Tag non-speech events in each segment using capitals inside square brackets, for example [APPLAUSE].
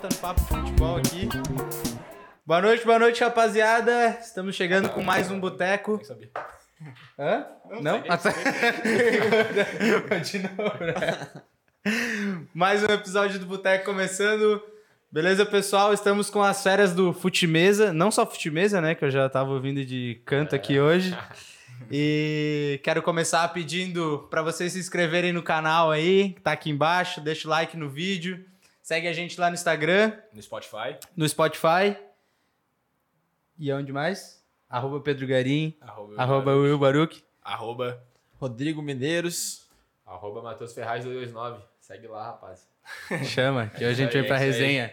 volta no Papo Futebol aqui. Boa noite, boa noite, rapaziada. Estamos chegando com mais um boteco. Sabia. Hã? Não? Ah, [LAUGHS] tá. Continua, né? Mais um episódio do Boteco começando. Beleza, pessoal? Estamos com as férias do Futimesa. Não só Futimesa, né? Que eu já tava ouvindo de canto aqui hoje. [LAUGHS] E quero começar pedindo para vocês se inscreverem no canal aí, que tá aqui embaixo. Deixa o like no vídeo. Segue a gente lá no Instagram, No Spotify, no Spotify. E aonde mais? Arroba Pedro Garim, arroba, arroba Will Baruch. arroba Rodrigo Medeiros. Arroba Matheus Ferraz 229. Segue lá, rapaz. [LAUGHS] Chama, que hoje a gente vem pra resenha.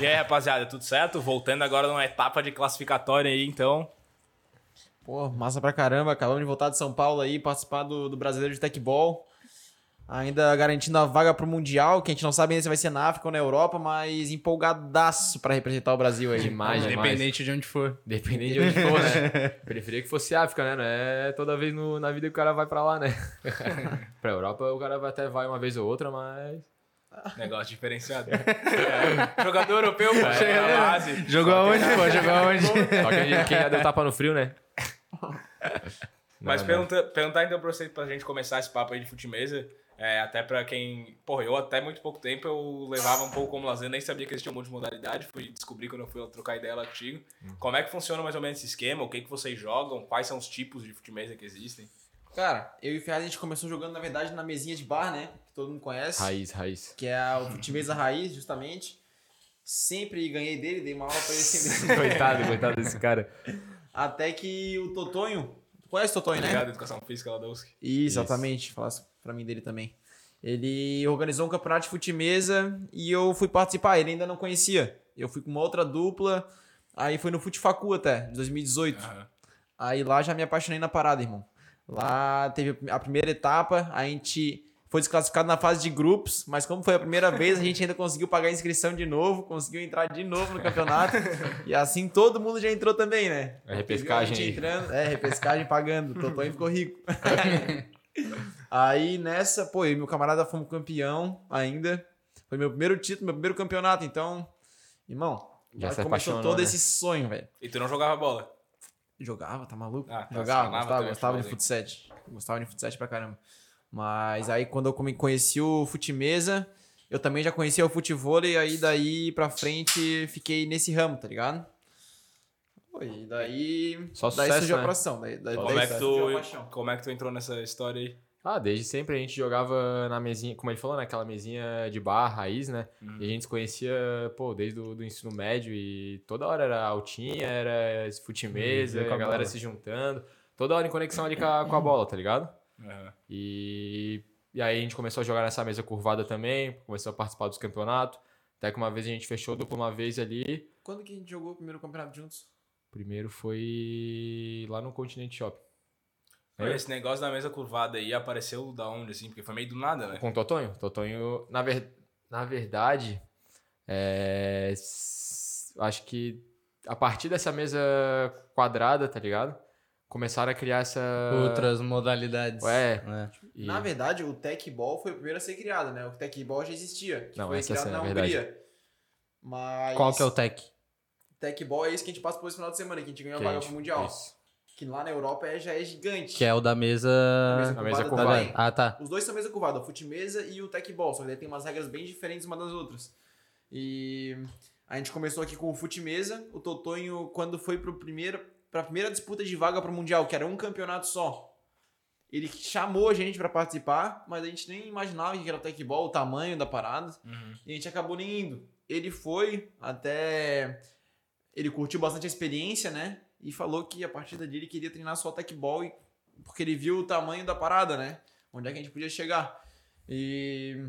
E aí, rapaziada, tudo certo? Voltando agora numa etapa de classificatória aí, então. Pô, massa pra caramba. Acabamos de voltar de São Paulo aí, participar do, do Brasileiro de Tecbol. Ainda garantindo a vaga pro Mundial, que a gente não sabe ainda se vai ser na África ou na Europa, mas empolgadaço pra representar o Brasil aí. Demais, demais. Independente de onde for. Dependendo de onde for, né? [LAUGHS] Preferia que fosse África, né? Não é toda vez no- na vida que o cara vai pra lá, né? [LAUGHS] pra Europa o cara vai- até vai uma vez ou outra, mas. Negócio diferenciado. [LAUGHS] É. Jogador europeu, pô. É. É. base. Jogou aonde, pô? Jogou aonde? Só quem, quem já deu tapa no frio, né? Mas Não, pergunta, perguntar então pra você, pra gente começar esse papo aí de futimesa, é, até pra quem. Porra, eu até muito pouco tempo eu levava um pouco como lazer, nem sabia que existia um monte de modalidade, fui descobrir quando eu fui trocar ideia lá contigo. Como é que funciona mais ou menos esse esquema? O que, que vocês jogam? Quais são os tipos de futimesa que existem? Cara, eu e o Ferraz a gente começou jogando, na verdade, na mesinha de bar, né? Que todo mundo conhece. Raiz, raiz. Que é a [LAUGHS] Futimesa Raiz, justamente. Sempre ganhei dele, dei uma aula pra ele sempre. [LAUGHS] coitado, coitado desse cara. Até que o Totonho. Tu conhece o Totonho, né? Obrigado, Educação Física lá da USC. Isso, exatamente. Falasse pra mim dele também. Ele organizou um campeonato de futimesa e eu fui participar. Ele ainda não conhecia. Eu fui com uma outra dupla. Aí foi no Futifacu até, de 2018. Aham. Aí lá já me apaixonei na parada, irmão. Lá teve a primeira etapa, a gente foi desclassificado na fase de grupos, mas como foi a primeira vez, a gente ainda conseguiu pagar a inscrição de novo, conseguiu entrar de novo no campeonato. [LAUGHS] e assim todo mundo já entrou também, né? É repescagem A gente aí. entrando, é, repescagem pagando. Totonho ficou rico. [LAUGHS] [LAUGHS] Aí nessa, pô, eu e meu camarada fomos campeão ainda. Foi meu primeiro título, meu primeiro campeonato. Então, irmão, Já já se começou todo né? esse sonho, velho. E tu não jogava bola? Jogava, tá maluco? Ah, tá, Jogava, gostava, gostava de futsal. Gostava de futsal pra caramba. Mas aí quando eu conheci o futimesa, eu também já conhecia o futevôlei, aí daí pra frente fiquei nesse ramo, tá ligado? E daí, Só daí sucesso, surgiu né? a profissão. Daí, daí, Como daí é, que surgiu a tu, paixão. como é que tu entrou nessa história aí? Ah, desde sempre a gente jogava na mesinha, como ele falou, naquela mesinha de bar, raiz, né? Uhum. E a gente se conhecia, pô, desde o do ensino médio e toda hora era altinha, era esse futimesa, Uhum, com a a galera bola. se juntando. Toda hora em conexão ali com a, com a [COUGHS] bola, tá ligado? Aham. E, e aí a gente começou a jogar nessa mesa curvada também, começou a participar dos campeonatos. Até que uma vez a gente fechou dupla uma vez ali. Quando que a gente jogou o primeiro campeonato juntos? Primeiro foi lá no Continente Shopping. Pô, Esse negócio da mesa curvada aí apareceu da onde, assim? Porque foi meio do nada, né? Com o Totonho? Totonho, na, ver... na verdade, é... acho que a partir dessa mesa quadrada, tá ligado? Começaram a criar essa. Outras modalidades. Ué. É. E- Na verdade, o Tech Ball foi o primeiro a ser criado, né? O Tech Ball já existia. Que Não, foi essa criado é na verdade. Hungria. Mas. Qual que é o tech? Tech Ball é esse que a gente passa por esse final de semana, que a gente ganhou a vaga gente- pro Mundial. isso. Que lá na Europa é, já é gigante. Que é o da mesa. mesa a mesa curvada. Ah, tá. Os dois são mesa curvada, o Futimesa e o Tech Ball, só que daí tem umas regras bem diferentes uma das outras. E a gente começou aqui com o Futimesa, o Totonho, quando foi pro primeiro, pra primeira disputa de vaga pro Mundial, que era um campeonato só. Ele chamou a gente pra participar, mas a gente nem imaginava que era o Tech Ball, o tamanho da parada. Uhum. E a gente acabou nem indo. Ele foi até. Ele curtiu bastante a experiência, né? E falou que a partir dali ele queria treinar só tech ball, e- porque ele viu o tamanho da parada, né? Onde é que a gente podia chegar. E.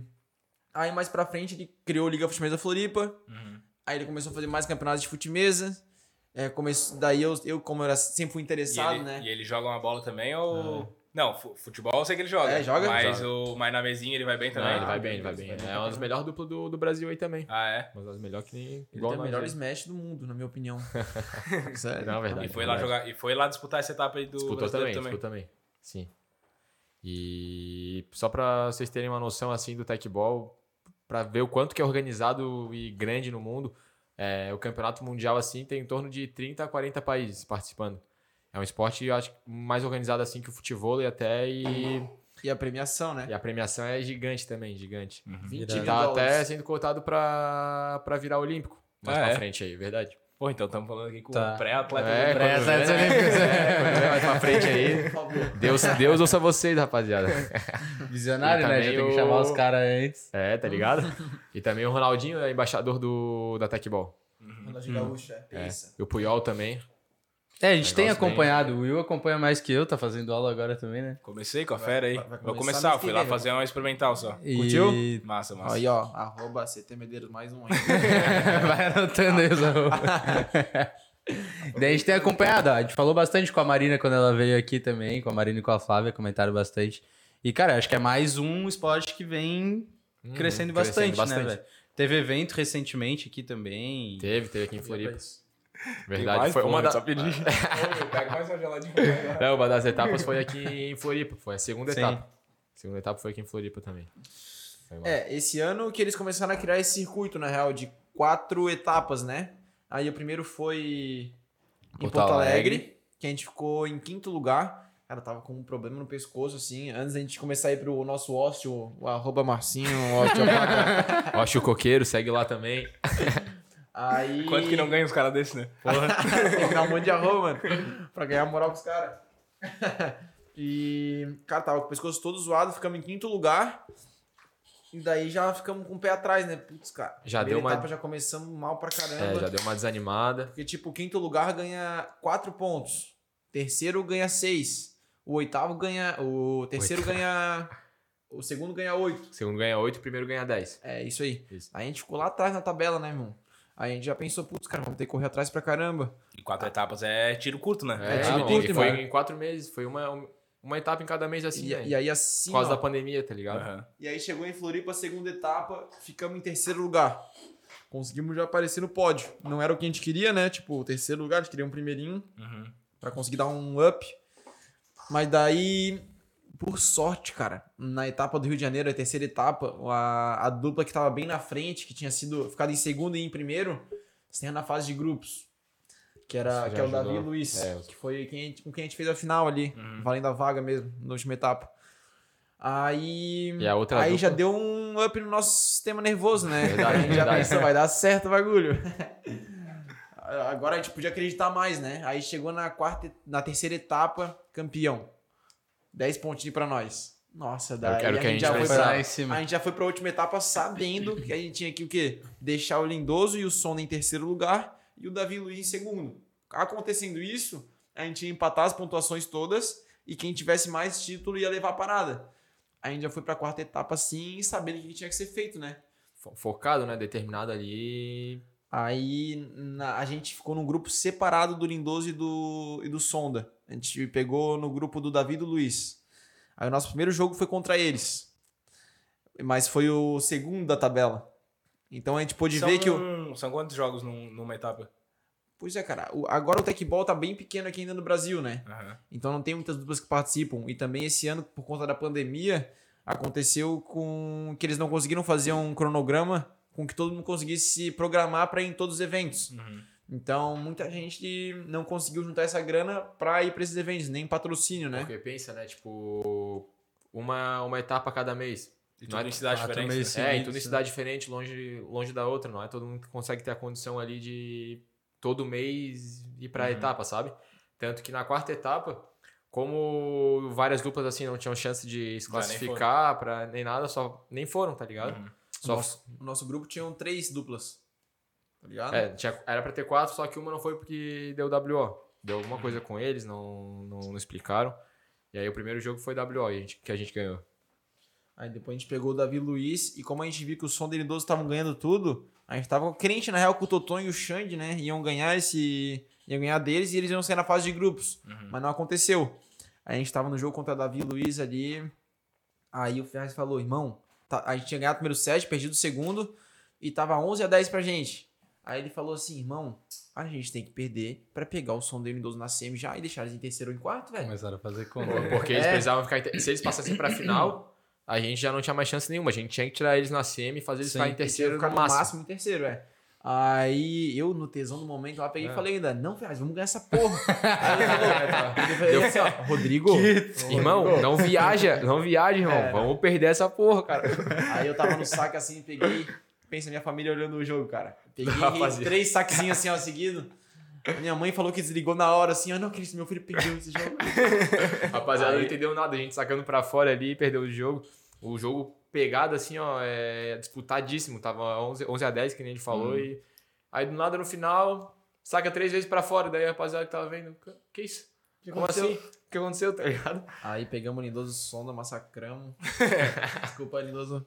Aí mais pra frente ele criou a Liga Futimesa Floripa. Uhum. Aí ele começou a fazer mais campeonatos de futimesa. É, começou, daí eu, eu, como eu era, sempre fui E interessado, ele, né? e ele joga uma bola também ou. Não, fu- futebol eu sei que ele joga. É, joga? Mas, Joga. O, mas na mesinha ele vai bem também. ele vai bem, ele vai bem. É uma das melhores duplas do, do Brasil aí também. Ah, é? Uma das melhores que nem. Ele tem o melhor smash do mundo, na minha opinião. [LAUGHS] Sério. Não, é verdade. E foi é lá verdade. jogar. E foi lá disputar essa etapa aí do Disputou também, brasileiro disputou também. Sim. E só pra vocês terem uma noção assim do tech ball, pra ver o quanto que é organizado e grande no mundo. É, o campeonato mundial, assim, tem em torno de 30 a 40 países participando. É um esporte, eu acho, mais organizado assim que o futebol e até e, E a premiação, né? e a premiação é gigante também, gigante. 20 E tá dólares. até sendo cotado pra, pra virar olímpico. Mais Ah, pra é? frente aí, verdade. Pô, então estamos falando aqui com Tá. o pré-atleta. É, vê, né? [LAUGHS] É, [LAUGHS] mais pra frente aí. Por favor. Deus, Deus ouça vocês, rapaziada. [LAUGHS] Visionário, né? Já também tem que o- chamar os caras antes. É, tá ligado? E também o Ronaldinho é embaixador do, da Tecbol. Ronaldinho Gaúcho, é. Pensa. E o Puyol também. É, a gente tem Negócio bem- acompanhado. O Will acompanha mais que eu, tá fazendo aula agora também, né? Comecei com a fera aí. vai- vai Vou começar fui lá vem, fazer uma experimental só. E... Curtiu? Massa, massa. Aí, ó, arroba CT Medeiros mais um aí. [LAUGHS] Vai anotando aí os arroba. [LAUGHS] Daí a gente tem acompanhado, ó. a gente falou bastante com a Marina quando ela veio aqui também, com a Marina e com a Flávia, comentaram bastante. E, cara, acho que é mais um esporte que vem Hum, crescendo bastante, né, velho? Teve evento recentemente aqui também. Teve, teve aqui em Floripa. Verdade. mais, foi uma, é da... só pedir. [LAUGHS] Pega mais uma geladinha. É, uma das etapas foi aqui em Floripa. Foi a segunda Sim. etapa. A segunda etapa foi aqui em Floripa também. É, esse ano que eles começaram a criar esse circuito, na real, de quatro etapas, né? Aí o primeiro foi em Porto Porto, Alegre, Alegre. que a gente ficou em quinto lugar. Cara, tava com um problema no pescoço, assim. Antes da gente começar a ir pro nosso ósteo, o arroba Marcinho, o. Ó, o [LAUGHS] Coqueiro, segue lá também. [LAUGHS] Aí... Quanto que não ganha os caras desses, né? [LAUGHS] Tem que dar um monte de arroba, mano. Pra ganhar moral pros caras. [LAUGHS] E, cara, tava com o pescoço todo zoado, ficamos em quinto lugar. E daí já ficamos com o pé atrás, né? Putz, cara. Já deu uma- etapa já começamos mal pra caramba. É, já deu uma desanimada. Porque, tipo, o quinto lugar ganha quatro pontos. Terceiro ganha seis. O oitavo ganha. O terceiro ganha. O segundo ganha oito. O segundo ganha 8, o primeiro ganha 10. É isso aí. Isso. Aí a gente ficou lá atrás na tabela, né, irmão? Aí a gente já pensou, putz, cara, vamos ter que correr atrás pra caramba. E quatro etapas é tiro curto, né? É, tiro não, curto, e foi mano. em quatro meses. Foi uma, uma etapa em cada mês assim, E, né? e aí assim. Por causa ó, da pandemia, tá ligado? Aham. E aí chegou em Floripa, a segunda etapa, ficamos em terceiro lugar. Conseguimos já aparecer no pódio. Não era o que a gente queria, né? Tipo, o terceiro lugar, a gente queria um primeirinho Uhum. pra conseguir dar um up. Mas daí, por sorte, cara, na etapa do Rio de Janeiro, a terceira etapa, a, a dupla que tava bem na frente, que tinha sido ficado em segundo e em primeiro, estava na fase de grupos. Que, era, que é o Davi e ajudou. Luiz, É, que foi quem, a gente- com quem a gente fez a final ali, valendo a vaga mesmo, na última etapa. Aí. E a outra aí dupla? já deu um up no nosso sistema nervoso, né? Verdade, [LAUGHS] a gente já pensou, vai dar certo o bagulho. [LAUGHS] Agora a gente podia acreditar mais, né? Aí chegou na quarta, na terceira etapa, campeão. 10 pontinhos pra nós. Nossa, daí a gente já foi pra, em cima. a gente já foi pra última etapa sabendo que a gente tinha que o quê? Deixar o Lindoso e o Sonda em terceiro lugar e o Davi Luiz em segundo. Acontecendo isso, a gente ia empatar as pontuações todas e quem tivesse mais título ia levar a parada. A gente já foi pra quarta etapa assim, sabendo o que tinha que ser feito, né? Fo- Focado, né? Determinado ali. Aí na- a gente ficou num grupo separado do Lindoso e do, e do Sonda. A gente pegou no grupo do Davi e do Luiz. Aí o nosso primeiro jogo foi contra eles. Mas foi o segundo da tabela. Então a gente pôde São, ver que o. são quantos jogos num- numa etapa? Pois é, cara. o- agora o Tecball tá bem pequeno aqui ainda no Brasil, né? Aham. Então não tem muitas duplas que participam. E também esse ano, por conta da pandemia, aconteceu com que eles não conseguiram fazer um cronograma com que todo mundo conseguisse se programar para ir em todos os eventos. Uhum. Então, muita gente não conseguiu juntar essa grana pra ir pra esses eventos, nem patrocínio, né? Porque pensa, né? Tipo, uma, uma etapa a cada mês. E Não tudo é em cidade diferente. meses. né? É, e tudo em né? cidade diferente, longe, longe da outra, não é? Todo mundo consegue ter a condição ali de todo mês ir pra Uhum. etapa, sabe? Tanto que na quarta etapa, como várias duplas assim não tinham chance de se classificar pra nem nada, só nem foram, tá ligado? Uhum. O Só, nosso, o nosso grupo tinha três duplas. Tá ligado? é, tinha, era pra ter quatro, só que uma não foi porque deu WO. Deu alguma coisa com eles, não, não, não explicaram. E aí o primeiro jogo foi WO a gente- que a gente ganhou. Aí depois a gente pegou o Davi Luiz e como a gente viu que o 12 estavam ganhando tudo, a gente tava crente na real que o Toton e o Xande, né, iam ganhar esse, iam ganhar deles e eles iam sair na fase de grupos. Uhum. Mas não aconteceu. Aí a gente tava no jogo contra Davi Luiz ali. Aí o Ferraz falou: "Irmão, a gente tinha ganhado o primeiro set, perdido o segundo e tava 11 a 10 pra gente". Aí ele falou assim: "Irmão, a gente tem que perder pra pegar o som dele 12 na semi já e deixar eles em terceiro ou em quarto, velho". Começaram a fazer conta. Porque eles É. precisavam ficar. Se eles passassem pra final, a gente já não tinha mais chance nenhuma. A gente tinha que tirar eles na semi e fazer eles Sim. ficarem em Terceiro terceiro ficar no no máximo. máximo em terceiro, é. Aí eu, no tesão do momento, lá peguei É. e falei ainda, não, Ferraz, vamos ganhar essa porra. [LAUGHS] Aí ele falou assim, ó, Rodrigo. Irmão, não viaja, não viaja, irmão. É. Vamos perder essa porra, cara. [LAUGHS] Aí eu tava no saque assim, peguei. Pensa minha família olhando o jogo, cara. Peguei três saquezinhos assim, ó, seguido. Minha mãe falou que desligou na hora, assim, ó, não, Cris, meu filho perdeu esse jogo. Rapaziada, Aí- não entendeu nada. A gente sacando pra fora ali perdeu o jogo. O jogo pegado, assim, ó, é disputadíssimo. Tava 11, 11 a 10, que nem a gente falou. E aí, do nada, no final, saca três vezes pra fora. Daí a rapaziada que tava vendo, que isso? Como aconteceu? assim? O que aconteceu, tá ligado? Aí pegamos o Lindoso Sonda, massacramos. [LAUGHS] Desculpa, Lindoso.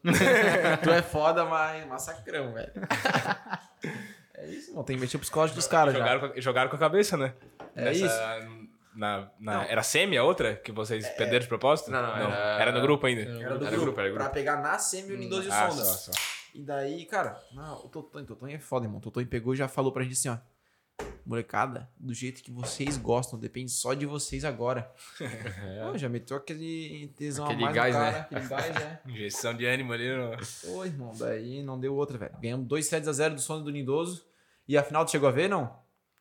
tu é foda, mas massacramos, velho. [LAUGHS] É isso, mano. Tem que mexer o psicológico dos caras já. Jogaram, com, jogaram com a cabeça, né? É Na, na, Não. era semi a outra? Que vocês perderam de propósito? Não, não, era- Era no grupo ainda. Era do Era grupo, grupo, era grupo. Pra pegar na semi o Lindoso e o Ah, Sonda. só, só. E daí, cara, não, o Totonho, o Totonho é foda, irmão. O Totonho pegou e já falou pra gente assim, ó. Molecada, do jeito que vocês gostam, depende só de vocês agora. [LAUGHS] Pô, já meteu aquele tesão Aquele a mais gás, cara, né? aquele gás, né? [LAUGHS] Injeção de ânimo ali. No... Pô, irmão, daí não deu outra, velho. Ganhamos 2 sets a 0 do Sono do Lindoso. E a final tu chegou a ver, não?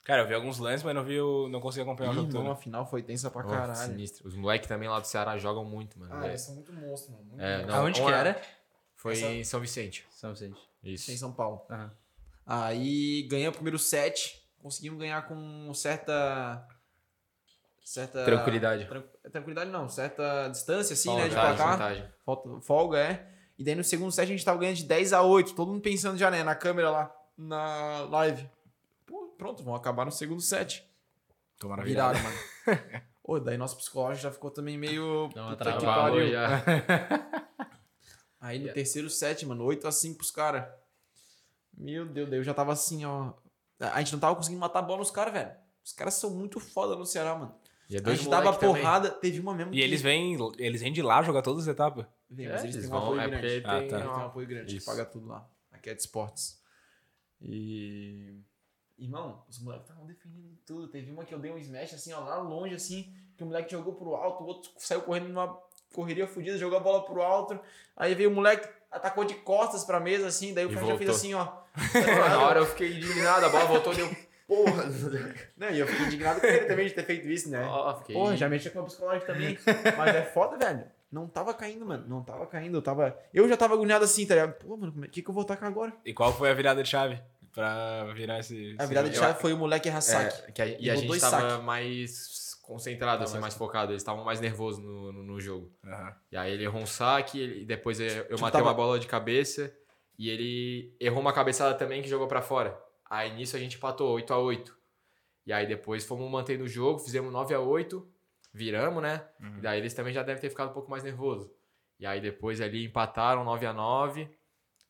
Cara, eu vi alguns lances, mas não vi o... não consegui acompanhar o Ih, jogo irmão, todo. a final foi tensa pra caralho. sinistro. Os moleques também lá do Ceará jogam muito, mano. Ah, velho. eles são muito monstros, mano. Muito É, monstros. não, Aonde que era? Foi Essa- em São Vicente. São Vicente. Isso. Em São Paulo. Aham. Aí ganhamos o primeiro set. Conseguimos ganhar com certa. Certa. Tranquilidade. Tran- tranquilidade não, certa distância, assim, né? De Vantagem, placar. vantagem. Falta- Folga, é. E daí no segundo set a gente tava ganhando de 10 a 8. Todo mundo pensando já, né? Na câmera lá, na live. Pronto, vão acabar no segundo set. Tomaram a virada. Viraram, mano. [LAUGHS] Ô, daí nosso psicológico já ficou também meio. Dá uma puta que pariu. já. Aí no terceiro set, mano, 8 a 5 pros caras. Meu Deus, daí eu já tava assim, ó. A gente não tava conseguindo matar a bola nos caras, velho. Os caras são muito foda no Ceará, mano. E é A gente dava moleque também. porrada, teve uma mesmo E eles vêm, eles vêm de lá jogar todas as etapas. Vem, É, mas eles eles têm um apoio é grande. porque Ah, tem tá. Eles têm um uma- apoio grande, Isso. que paga tudo lá. Aqui é de esportes. E. Irmão, os moleques estavam defendendo tudo. Teve uma que eu dei um smash assim, ó, lá longe, assim, que o moleque jogou pro alto, o outro saiu correndo numa correria fodida, jogou a bola pro alto. Aí veio o moleque, atacou de costas pra mesa, assim, daí o cara já fez assim, ó. [LAUGHS] Na hora eu fiquei indignado, a bola voltou e deu. Porra! [LAUGHS] Não, e eu fiquei indignado com ele também de ter feito isso, né? Fiquei. Porra, já mexia com o psicológico também. [LAUGHS] Mas é foda, velho. Não tava caindo, mano. Não tava caindo. Eu tava. Eu já tava agoniado assim, tá ligado? Pô, mano, o que, que eu vou tacar agora? E qual foi a virada de chave pra virar esse... A virada de chave foi o moleque errar saque. É, que a- e a gente tava saque. mais concentrado, assim, mais- mais focado. Eles estavam mais nervosos no, no, no jogo. Aham. E aí ele errou um saque, ele- e depois eu eu Tipo, matei tava- uma bola de cabeça e ele errou uma cabeçada também que jogou pra fora. Aí nisso a gente empatou 8 a 8 E aí depois fomos mantendo o jogo, fizemos 9 a 8 viramos, né? Uhum. E daí eles também já devem ter ficado um pouco mais nervosos. E aí depois ali empataram 9 a 9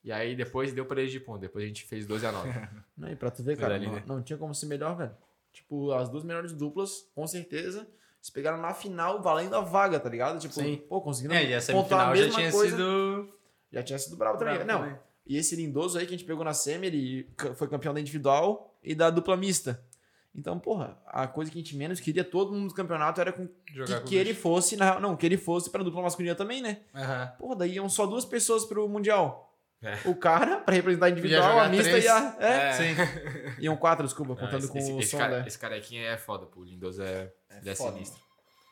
E aí depois deu pra eles de ponto. Depois a gente fez 12 a 9 [LAUGHS] Não, e pra tu ver, cara, não, né? não tinha como ser melhor, velho. Tipo, as duas melhores duplas, com certeza, eles pegaram na final valendo a vaga, tá ligado? Tipo, Sim. pô, conseguindo É, e a pontuar a já tinha coisa. sido. Já tinha sido bravo também. Bravo não, também. e esse lindoso aí que a gente pegou na semi, ele foi campeão da individual e da dupla mista. Então, porra, a coisa que a gente menos queria todo mundo do campeonato era com Jogar que, com que ele fosse, na, não, que ele fosse pra dupla masculina também, né? Aham. Porra, daí iam só duas pessoas pro Mundial. É. O cara, pra representar a individual, a mista três. e a. É, É. Sim. Iam [LAUGHS] quatro, desculpa, Ah, contando esse, com esse, o esse som, cara- né? esse carequinha é foda, pô. O Lindoso é, é foda, sinistro.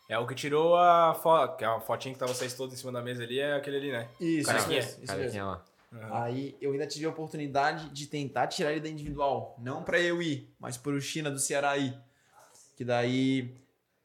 É o que tirou a foto, que é uma fotinha que tá vocês todos em cima da mesa ali, é aquele ali, né? Isso, Carequinha. isso mesmo. Isso Carequinha mesmo. lá. Aí eu ainda tive a oportunidade de tentar tirar ele da individual. Não pra eu ir, mas pro China do Ceará ir. Que daí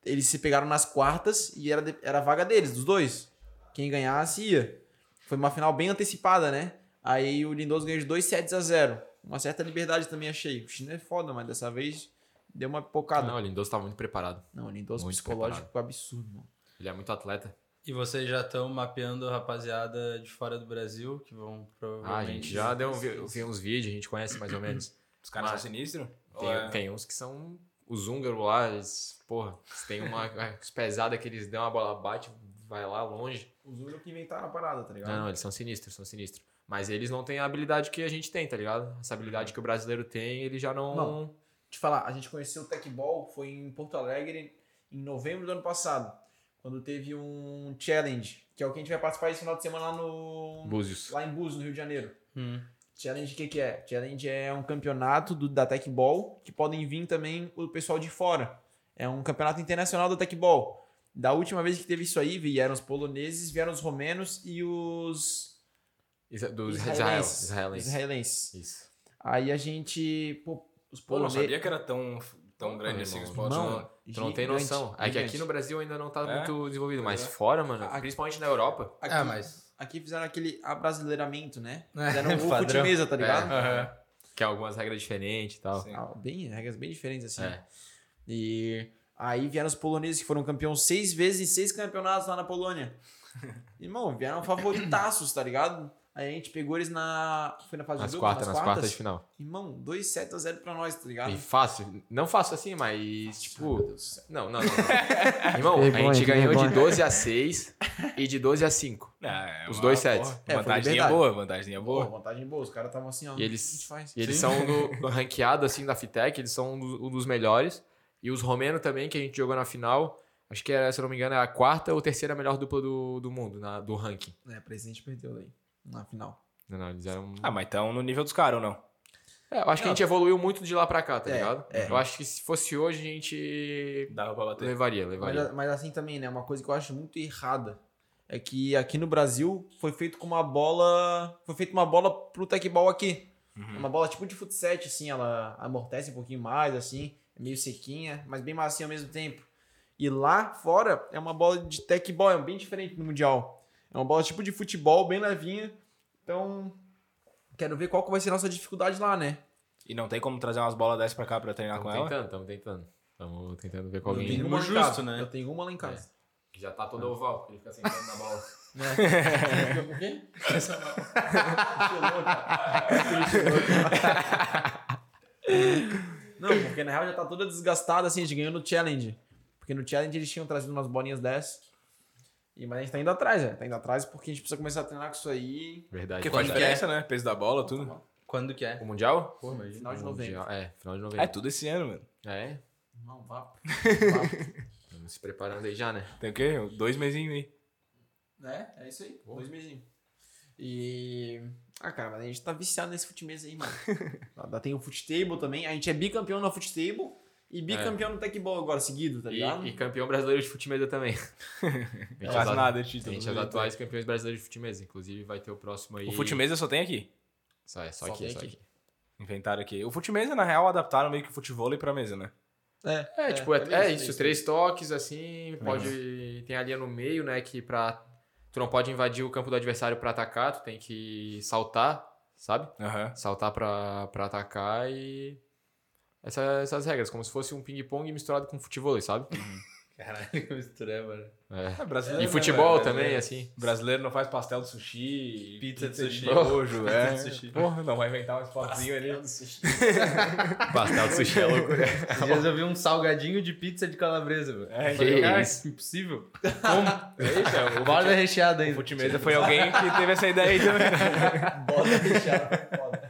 eles se pegaram nas quartas e era, era a vaga deles, dos dois. Quem ganhasse ia. Foi uma final bem antecipada, né? Aí o Lindoso ganhou de 2 sets a 0. Uma certa liberdade também achei. O China é foda, mas dessa vez deu uma pocada. Não, o Lindoso tá muito preparado. Não, o Lindoso Muito psicológico absurdo, mano. Ele é muito atleta. E vocês já estão mapeando a rapaziada de fora do Brasil, que vão provavelmente. Ah, a gente já deu, vi, vi uns vídeos, a gente conhece mais ou menos. [CLEARS THROAT] Os caras Mas- são sinistros? Tem, é- tem uns que são os húngaros lá, eles, porra, têm uma [LAUGHS] as pesadas que eles dão a bola bate, vai lá longe. Os únicos que inventaram a parada, tá ligado? Não, não, eles são sinistros, são sinistros. Mas eles não têm a habilidade que a gente tem, tá ligado? Essa habilidade que o brasileiro tem, ele já não. Não. te falar, a gente conheceu o Tech Ball, foi em Porto Alegre em novembro do ano passado. quando teve um challenge, que é o que a gente vai participar esse final de semana lá no. Búzios. Lá em Búzios, no Rio de Janeiro. Hum. Challenge o que, que é? Challenge é um campeonato do, da Tech Ball, que podem vir também o pessoal de fora. É um campeonato internacional da Tech Ball. Da última vez que teve isso aí, vieram os poloneses, vieram os romenos e os Isa- Dos Israel. israelenses. Israelenses. israelenses. Isso. Aí a gente, pô, os Pô, não sabia que era tão, tão grande assim o irmão. esporte. Irmão, não. Tu não tem gigante, noção. É que aqui no Brasil ainda não tá É? muito desenvolvido, mas é. fora, mano, Aqui- principalmente na Europa. Aqui, Ah, mas. aqui fizeram aquele abrasileiramento, né? É, Fizeram [LAUGHS] o padrão. fute-mesa, tá ligado? Aham. Que é algumas regras diferentes e tal. Sim. Ah, bem, regras bem diferentes assim. É. E aí vieram os poloneses que foram campeões seis vezes em seis campeonatos lá na Polônia. [LAUGHS] Irmão, vieram favoritaços, tá ligado? Aí a gente pegou eles na. Foi na fase Nas de grupo? quartas, nas quartas de final. Irmão, 2 7 a 0 pra nós, tá ligado? E fácil. Não fácil assim, mas, meu tipo. Deus do céu. Não, não, não. não. [LAUGHS] Irmão, a Vergonha, gente que ganhou de vergonha. 12 a 6 e de 12 a 5. Não, [LAUGHS] é Os dois sets. É, foi Vantagemzinha liberdade. boa, Pô, boa. vantagem boa, os caras estavam assim, ó. E a eles, gente faz? e eles Sim. são no, no [LAUGHS] ranqueado assim da Fitec, eles são um dos, um dos melhores. E os romenos também, que a gente jogou na final, acho que era, se eu não me engano, é a quarta ou terceira melhor dupla do, do mundo, na, do ranking. É, a gente perdeu daí, na final. Não, não, eles eram. Ah, mas então no nível dos caras ou não? É, eu acho que a gente evoluiu muito de lá pra cá, tá É, ligado? é. Eu acho que se fosse hoje, a gente Dava pra bater. levaria, Mas, levaria. mas assim também, né? Uma coisa que eu acho muito errada é que aqui no Brasil foi feito com uma bola. Foi feita uma bola pro tech ball aqui. Uhum. Uma bola tipo de futsal, assim, ela amortece um pouquinho mais, assim, é meio sequinha, mas bem macia ao mesmo tempo. E lá fora é uma bola de tech ball, é bem diferente no Mundial. É uma bola tipo de futebol, bem levinha. Então, quero ver qual que vai ser a nossa dificuldade lá, né? E não tem como trazer umas bolas dessas pra cá pra treinar com Estamos ela? tentando, estamos tentando. Estamos tentando ver com Eu tenho uma justo, casa. né? Eu tenho uma lá em casa. Que já tá todo oval, porque ele fica sentando na bola. [LAUGHS] O quê? Não, porque na real já tá toda desgastada, assim, a gente ganhou no challenge. Porque no challenge eles tinham trazido umas bolinhas dessas. E, mas a gente tá indo atrás, já. Tá indo atrás porque a gente precisa começar a treinar com isso aí. Verdade. Porque Quando que diferença, né? Peso da bola, tudo. Quando que é? O Mundial? Pô, imagina. Final de novembro. Mundial, É, final de É novembro. tudo esse ano, mano. É, Não, vá. [LAUGHS] estamos se preparando aí já, né? Tem o quê? Dois mesinhos aí. É, é isso aí. Dois mesinhos. E. Ah, cara, mas a gente tá viciado nesse futebol aí, mano. [LAUGHS] Tem o futebol também. A gente é bicampeão no futebol e bicampeão no tecball agora, seguido, tá ligado? E, e campeão brasileiro de futebol também. [LAUGHS] a é nada, A título. gente é os atuais campeões brasileiros de futebol. Inclusive vai ter o próximo aí. O Futimesa só tem aqui. Só, é, só, Só aqui, tem só aqui. aqui. Inventaram aqui. O Futimesa, na real, adaptaram meio que o futebol pra mesa, né? É, É, tipo, é, bem é isso, isso, três toques, assim, pode... Tem a linha no meio, né, que pra... Tu não pode invadir o campo do adversário pra atacar, tu tem que saltar, sabe? Aham. Saltar pra, pra atacar e... Essa, essas regras, como se fosse um ping-pong misturado com futebol, sabe? [LAUGHS] Caralho, que mistura, mano. É. É brasileiro. E né, futebol mano? também, Brasileiro- assim. Brasileiro não faz pastel de sushi. Pizza de sushi. Pizza é. de sushi. Porra, não vai inventar um esportezinho ali. Pastel de sushi [LAUGHS] é loucura. Esses dias eu vi um salgadinho de pizza de calabresa, velho. É, Falei, que cara, isso. impossível. Como? Eita, [LAUGHS] o Borda recheada O ainda. Futimesa foi alguém que teve essa ideia aí também. Bota deixar. Foda.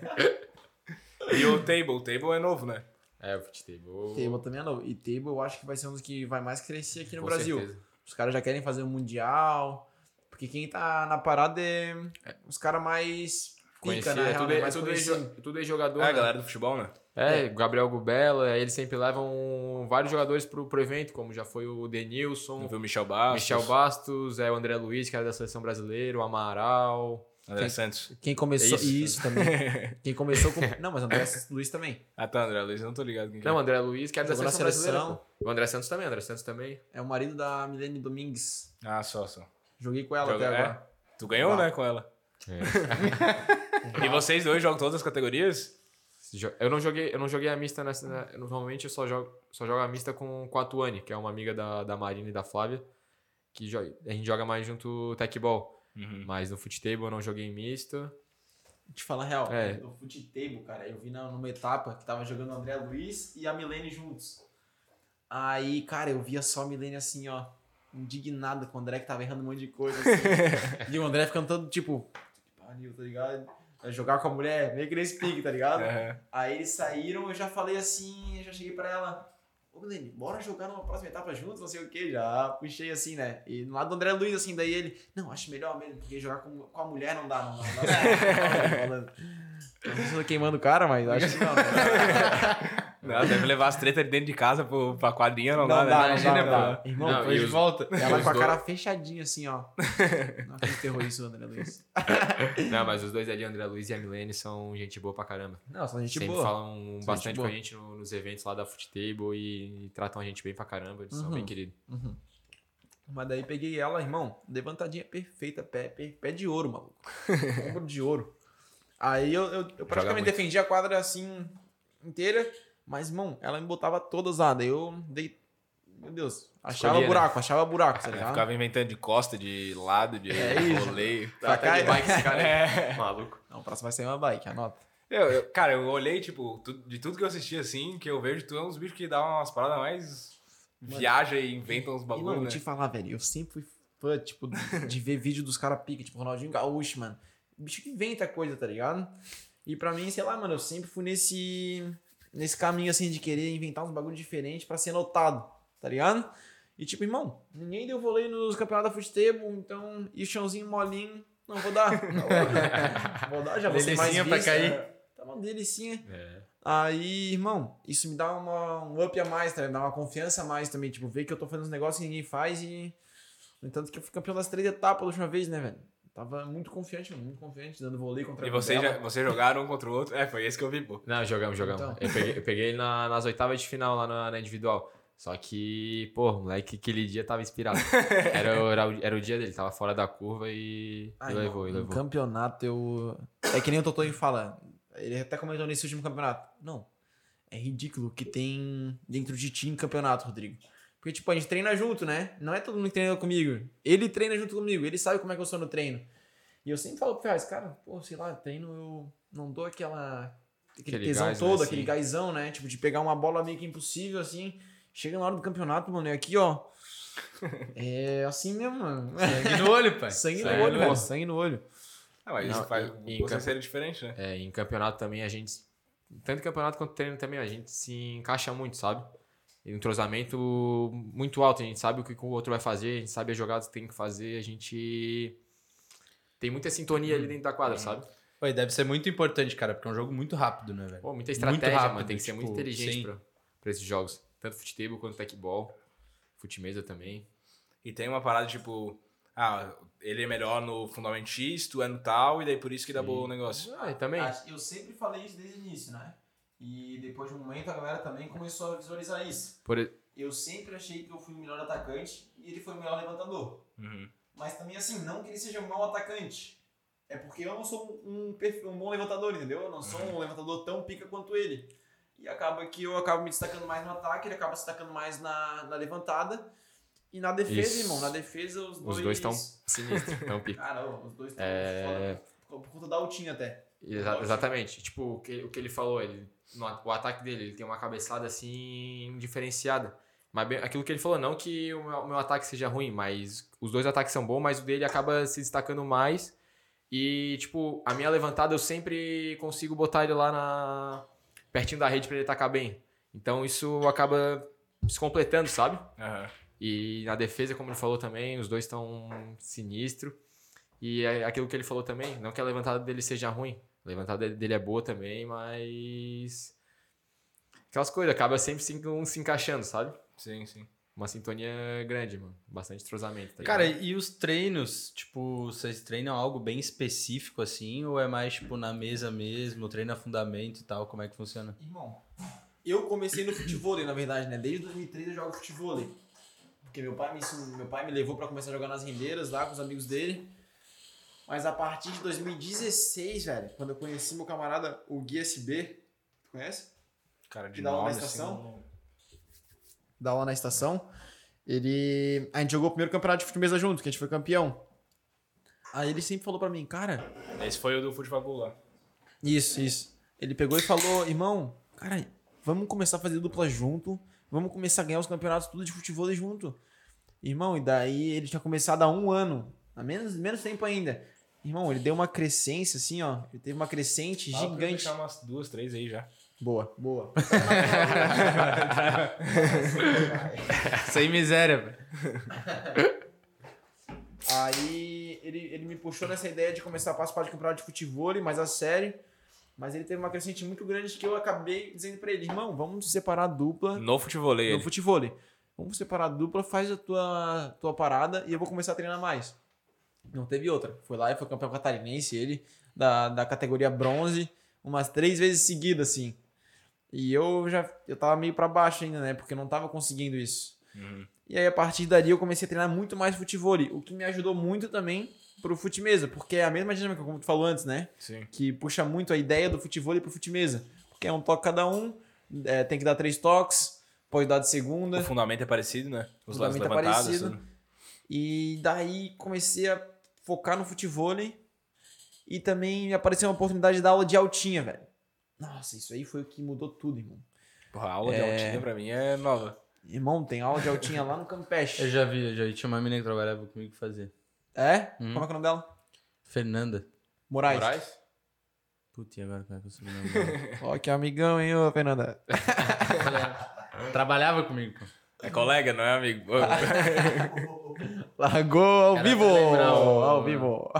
E o Table, o Table é novo, né? É, o futebol... Table também é novo. E Table eu acho que vai ser um dos que vai mais crescer aqui no Com Brasil. certeza. Os caras já querem fazer um mundial. Porque quem tá na parada é os caras mais pica, Conhecido, né? é tudo, é Mais tudo, ex- tudo É, a né? galera do futebol, né? É, Gabriel Gubela, eles sempre levam vários jogadores pro, pro evento, como já foi o Denilson, Não viu o Michel Bastos, Michel Bastos, é, o André Luiz, que era da seleção brasileira, o Amaral. André Quem- Santos. Quem começou. É isso. Isso, também. [LAUGHS] Quem começou com. Não, mas André Luiz também. Ah, tá, André Luiz, eu não tô ligado quem que Não, o é. André Luiz, que era da seleção, brasileira. O André Santos também, o André Santos também. É o marido da Milene Domingues. Ah, só, só. Joguei com ela Joga- até é? agora. Tu ganhou, né, com ela. [LAUGHS] E vocês dois jogam todas as categorias? Eu não joguei, eu não joguei a mista nessa. Normalmente eu só jogo, só jogo a mista com, com a Tuane, que é uma amiga da, da Marina e da Flávia. Que joga, a gente joga mais junto tech ball. Uhum. Mas no futebol eu não joguei misto. Te falar a real. É. No futebol, cara, eu vi na- numa etapa que tava jogando o André Luiz e a Milene juntos. Aí, cara, eu via só a Milene assim, ó, indignada com o André que tava errando um monte de coisa. Assim. [LAUGHS] e o André ficando todo tipo, "Que pariu, tá ligado? Vai jogar com a mulher, meio que nesse pique, tá ligado? Aí eles saíram, eu já falei assim, eu já cheguei pra ela. Ô, Milene, bora jogar numa próxima etapa juntos, não sei o que. Já puxei assim, né? E no lado do André Luiz, assim, daí ele, não, acho melhor mesmo, porque jogar com, com a mulher não dá, não dá. Não dá. [LAUGHS] Falando. Não sei se eu tô queimando o cara, mas acho que não. né? [LAUGHS] Não, deve levar as tretas de dentro de casa pro, pra quadrinha, não, Não dá, dá, né? não Imagina, não dá. pô. Irmão, Não, Depois de os- volta. ela com a dois- cara fechadinha assim, ó. Não enterrou isso, André Luiz. [LAUGHS] Não, mas os dois ali, André Luiz e a Milene, são gente boa pra caramba. Não, só gente Sempre boa. falam gente bastante com boa. a gente no- nos eventos lá da Foot Table e, e tratam a gente bem pra caramba. Eles são Uhum. bem queridos. Mas daí peguei ela, irmão, levantadinha perfeita, pé, pé, pé de ouro, maluco. Ombro de ouro. Aí eu, eu, eu praticamente defendi a quadra assim inteira, mas, irmão, ela me botava todas lá. Daí eu dei. Meu Deus, achava Escolhia, né? buraco, achava buraco, tá Eu ligado? ficava inventando de costa, de lado, de É isso. roleio. Pra Até de bike esse cara [LAUGHS] é maluco. Não, o próximo vai sair uma bike, anota. Eu, eu- cara, eu olhei, tipo, tu- de tudo que eu assisti, assim, que eu vejo, tu é uns bichos que dá umas paradas mais... Viaja e inventa uns bagulho, mano, né? te falar, velho, eu sempre fui fã, tipo, [LAUGHS] de ver vídeo dos caras pica, tipo, Ronaldinho Gaúcho, mano. Bicho que inventa coisa, tá ligado? E pra mim, sei lá, mano, eu sempre fui nesse, nesse caminho, assim, de querer inventar uns bagulho diferente pra ser notado, tá ligado? E tipo, irmão, ninguém deu vôlei nos campeonatos da futebol, então, e o chãozinho molinho, não vou dar. Não vou dar, [LAUGHS] já vou ser mais Delicinha pra cair. né? Tá uma delicinha. É. Aí, irmão, isso me dá uma, um up a mais, tá? Me dá uma confiança a mais também. Tipo, ver que eu tô fazendo uns negócios que ninguém faz e. No entanto, que eu fui campeão das três etapas da última vez, né, velho? Tava muito confiante, mano, muito confiante, dando vôlei contra E a vocês, já, vocês jogaram um contra o outro? É, foi esse que eu vi, pô. Não, jogamos, jogamos. Então. Eu, peguei, eu peguei ele na- nas oitavas de final lá na, na individual. Só que, pô, o moleque aquele dia tava inspirado. [LAUGHS] Era, o- era, o, era o dia dele, tava fora da curva e, Ah, e irmão, levou, e em levou. campeonato eu. É que nem o Totonho fala. Ele até comentou nesse último campeonato. Não. É ridículo o que tem dentro de ti em campeonato, Rodrigo. Porque, tipo, a gente treina junto, né? Não é todo mundo que treina comigo. Ele treina junto comigo, ele sabe como é que eu sou no treino. E eu sempre falo pro Ferraz, cara, pô, sei lá, treino eu não dou aquela. Aquele, Aquele tesão gás, né, todo, assim. aquele gásão, né? Tipo, de pegar uma bola meio que impossível, assim. Chega na hora do campeonato, mano, e aqui, ó. [LAUGHS] É assim mesmo, mano. Sangue no olho, pai. [LAUGHS] Sangue no Sangue olho, no velho. olho. Sangue no olho. Ah, mas isso Não, faz e em você campo- ser diferente, né? É, em campeonato também a gente. Tanto campeonato quanto treino também, a gente se encaixa muito, sabe? E um entrosamento muito alto, a gente sabe o que o outro vai fazer, a gente sabe as jogadas que tem que fazer, a gente tem muita sintonia ali dentro da quadra, sabe? Pô, deve ser muito importante, cara, porque é um jogo muito rápido, né, velho? Pô, muita estratégia, rápido, mano. Tem que ser muito tipo, inteligente sim. pra, pra esses jogos. Tanto futebol quanto tecball. Futemesa também. E tem uma parada tipo, ah, ele é melhor no Fundament X, tu é no tal, e daí por isso que dá bom o negócio. Ah, e também. Eu sempre falei isso desde o início, né? E depois de um momento a galera também começou a visualizar isso. Por, Eu sempre achei que eu fui o melhor atacante e ele foi o melhor levantador. Uhum. Mas também assim, não que ele seja um mau atacante. É porque eu não sou um, um bom levantador, entendeu? Eu não sou um levantador tão pica quanto ele. E acaba que eu acabo me destacando mais no ataque, ele acaba se destacando mais na, na levantada. E na defesa, Isso. irmão, na defesa os dois... os dois estão sinistros, tão pica. [LAUGHS] Ó, os dois estão É. foda. Por por conta da altinha até. Exa- exatamente. Tipo, o que, o que ele falou, ele, no, o ataque dele, ele tem uma cabeçada assim diferenciada. Mas bem- aquilo que ele falou, não que o meu, o meu ataque seja ruim, mas os dois ataques são bons, mas o dele acaba se destacando mais. E, tipo, a minha levantada eu sempre consigo botar ele lá na pertinho da rede pra ele atacar bem. Então isso acaba se completando, sabe? Aham. E na defesa, como ele falou também, os dois estão sinistro. E é aquilo que ele falou também, não que a levantada dele seja ruim. A levantada dele é boa também, mas. Aquelas coisas, acaba sempre se, um se encaixando, sabe? Sim, sim. Uma sintonia grande, mano. Bastante entrosamento. Tá Cara, ligado? e os treinos? Tipo, vocês treinam algo bem específico assim? Ou é mais, tipo, na mesa mesmo, treina fundamento e tal? Como é que funciona? Irmão, eu comecei no futebol, na verdade, né? Desde 2003 eu jogo futebol. Porque meu pai me, meu pai me levou pra começar a jogar nas rendeiras lá com os amigos dele. Mas a partir de 2016, velho, quando eu conheci meu camarada, o Gui SB, tu conhece? Cara, de Que dá aula na nome, estação? Da aula na estação. Ele. A gente jogou o primeiro campeonato de futebol junto, que a gente foi campeão. Aí ele sempre falou pra mim, cara, assim. Esse foi o do futebol lá. Isso, isso. Ele pegou e falou, irmão, cara, vamos começar a fazer dupla junto, vamos começar a ganhar os campeonatos tudo de futebol junto. Irmão, e daí ele tinha começado há um ano, há menos, menos tempo ainda. Irmão, ele deu uma crescência assim, ó. Ele teve uma crescente Fala pra eu gigante. deixar umas duas, três aí já. Boa, boa. Sem miséria, velho. Aí ele, ele me puxou nessa ideia de começar a participar de campeonato de futebol, mas a sério. Mas ele teve uma crescente muito grande que eu acabei dizendo pra ele, irmão, vamos separar a dupla No futebol no ele. futebol. Vamos separar a dupla, faz a tua, tua parada e eu vou começar a treinar mais. Não teve outra. Foi lá e foi campeão catarinense, ele, da, da categoria bronze, umas três vezes seguidas, assim. E eu já eu tava meio pra baixo ainda, né? Porque eu não tava conseguindo isso. Uhum. E aí, a partir dali, eu comecei a treinar muito mais futebol, o que me ajudou muito também pro fute-mesa, porque é a mesma dinâmica, como tu falou antes, né? Sim. Que puxa muito a ideia do futebol pro fute-mesa. Porque é um toque cada um, é, tem que dar três toques, pode dar de segunda. O fundamento é parecido, né? Os lados fundamento é levantados. parecido. tudo. E daí comecei a focar no futebol e também apareceu uma oportunidade de dar aula de altinha, velho. Nossa, isso aí foi o que mudou tudo, irmão. Porra, a aula de É. altinha pra mim é nova. Irmão, tem aula de altinha lá no Campeche. Eu já vi, eu já vi. Tinha uma menina que trabalhava comigo que fazia. É? Hum. Como é que é o nome dela? Fernanda. Moraes. Moraes? Putz, e agora como é que eu sou o nome dela? [LAUGHS] Ó, que amigão, hein, ô Fernanda. [LAUGHS] Trabalhava comigo, pô. É colega, não é amigo? [LAUGHS] Largou ao Cara, vivo! Ao vivo.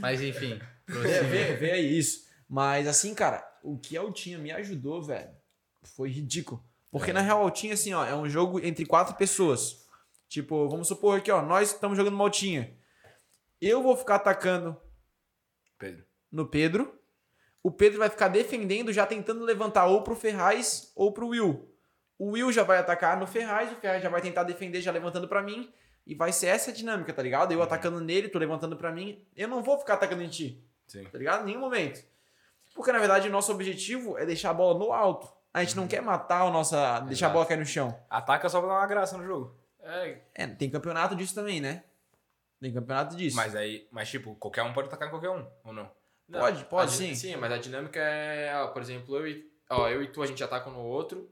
Mas enfim. Vê, vê, vê aí isso. Mas assim, cara, o que a Altinha me ajudou, velho, foi ridículo. Porque na real, a Altinha, assim, ó, é um jogo entre quatro pessoas. Tipo, vamos supor aqui, ó, nós estamos jogando uma Altinha. Eu vou ficar atacando Pedro. no Pedro. O Pedro vai ficar defendendo, já tentando levantar ou pro Ferraz ou pro Will. O Will já vai atacar no Ferraz, o Ferraz já vai tentar defender, já levantando pra mim. E vai ser essa a dinâmica, tá ligado? Eu atacando nele, tu levantando pra mim. Eu não vou ficar atacando em ti Sim. tá ligado? Em nenhum momento. Porque, na verdade, o nosso objetivo é deixar a bola no alto. A gente não quer matar a nossa. deixar a bola cair no chão. Ataca só pra dar uma graça no jogo. É, É, tem campeonato disso também, né? Tem campeonato disso. Mas aí, mas tipo, qualquer um pode atacar em qualquer um, ou não? Não, Pode, pode, sim. Sim, mas a dinâmica é, ó, por exemplo, eu e, ó, eu e tu a gente ataca um no outro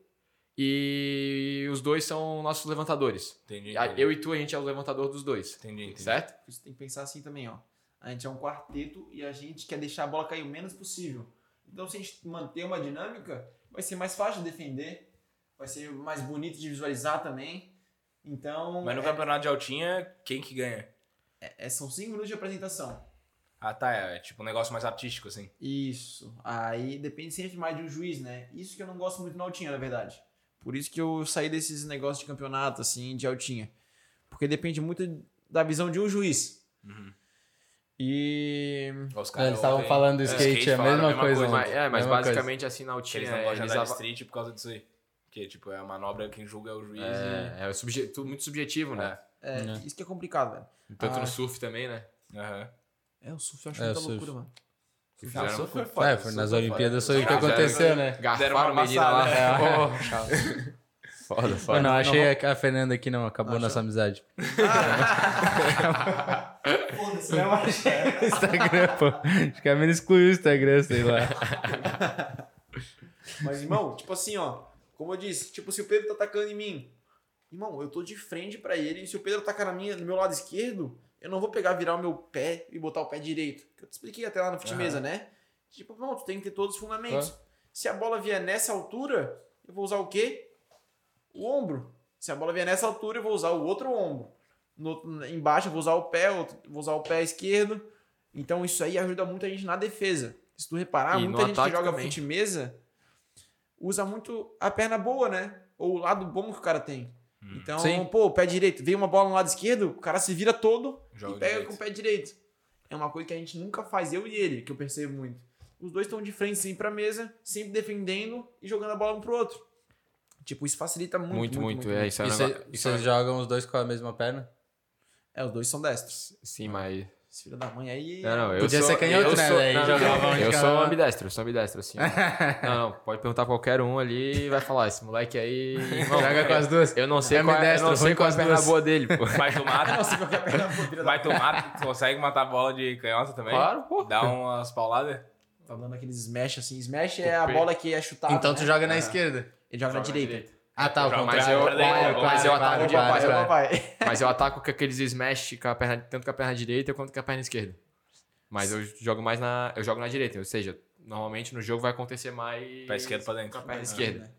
e os dois são nossos levantadores. Entendi. Entendi. Eu e tu a gente é o levantador dos dois, Entendi, entendi. certo? Você tem que pensar assim também, ó. A gente é um quarteto e a gente quer deixar a bola cair o menos possível. Então, se a gente manter uma dinâmica, vai ser mais fácil de defender, vai ser mais bonito de visualizar também. Então, Mas no é- campeonato de altinha, quem que ganha? é- são cinco minutos de apresentação. Ah, tá. É tipo um negócio mais artístico, assim. Isso. Aí depende sempre mais de um juiz, né? Isso que eu não gosto muito na altinha, na verdade. Por isso que eu saí desses negócios de campeonato, assim, de altinha. Porque depende muito da visão de um juiz. Uhum. E. Os eles estavam ontem- falando do é, skate, é a mesma coisa. Mas, é, mas Mesma coisa. basicamente assim na altinha eles não gostam de ava- street por causa disso aí. Que, tipo, é a manobra, quem julga é o juiz é, é subje- tudo muito subjetivo, né? É, Né. isso que é complicado, velho. Tanto Ah. no surf também, né? e... Aham. É, o surf eu acho É, muita loucura, mano. Fizeram- Não, foi É, foda. foi surf nas foi Olimpíadas foi o que aconteceu, né? Deram Garfaram uma a menina lá. amassada. [LAUGHS] [LAUGHS] Foda, foda. Mano, não achei a a Fernanda aqui, não. Acabou Achou? nossa amizade. [LAUGHS] Foda-se, não acha? Instagram, pô. Acho que a menina excluiu o Instagram, sei lá. Mas, irmão, tipo assim, ó. Como eu disse, tipo, se o Pedro tá atacando em mim, irmão, eu tô de frente pra ele. E se o Pedro atacar na minha, no meu lado esquerdo, eu não vou pegar, virar o meu pé e botar o pé direito. Que eu te expliquei até lá no Futimesa, né? Tipo, não, tu tem que ter todos os fundamentos. Se a bola vier nessa altura, eu vou usar o quê? O ombro. Se a bola vier nessa altura, eu vou usar o outro ombro. No, embaixo eu vou usar o pé, vou usar o pé esquerdo. Então isso aí ajuda muito a gente na defesa. Se tu reparar, E muita gente que joga fute-mesa usa muito a perna boa, né? Ou o lado bom que o cara tem. Então, Sim. pô, o pé direito, veio uma bola no lado esquerdo, o cara se vira todo Joga e pega direito. com o pé direito. É uma coisa que a gente nunca faz, eu e ele, que eu percebo muito. Os dois estão de frente sempre pra mesa, sempre defendendo e jogando a bola um pro outro. Tipo, isso facilita muito. Muito, muito. É, isso é E um negócio. isso é um vocês jogam os dois com a mesma perna? É, os dois são destros. Sim, mas. Esse filho da mãe aí. Não, não, eu Podia sou, ser canhoto, eu né, Sou, não, não, não, um eu sou lado. ambidestro, eu sou ambidestro, assim. não, não, pode perguntar pra qualquer um ali e vai falar, esse moleque aí. irmão, Joga com as duas. Eu não sei É qual, é- eu não sei qual é com a as perna duas. boa dele, pô. Mas tu mata, Não sei qualquer perna boa, filho da mas tu mata, tu consegue matar a bola de canhota também? Claro, pô. Dá umas pauladas? Tá dando aqueles smash assim. Smash é a bola que é chutada. Então tu né? joga na esquerda. Ele joga na Joga na direita. Ah, tá, o Mas eu- mas eu ataco de. Mas eu ataco com aqueles smash com a perna, tanto com a perna direita quanto com a perna esquerda. Mas eu jogo mais na. Eu jogo na direita, ou seja, normalmente no jogo vai acontecer mais. Pé esquerdo pra dentro. Com a perna Ah. esquerda.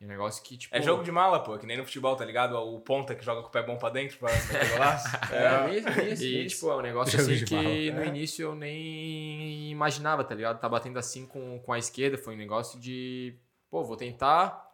E um negócio que, tipo. É jogo de mala, pô, que nem no futebol, tá ligado? O ponta que joga com o pé bom pra dentro pra meter golaço. [LAUGHS] É, isso, isso, E, isso. tipo, é um negócio Jogo assim que mala. no início eu nem imaginava, tá ligado? Tá batendo assim com, com a esquerda, foi um negócio de, pô, vou tentar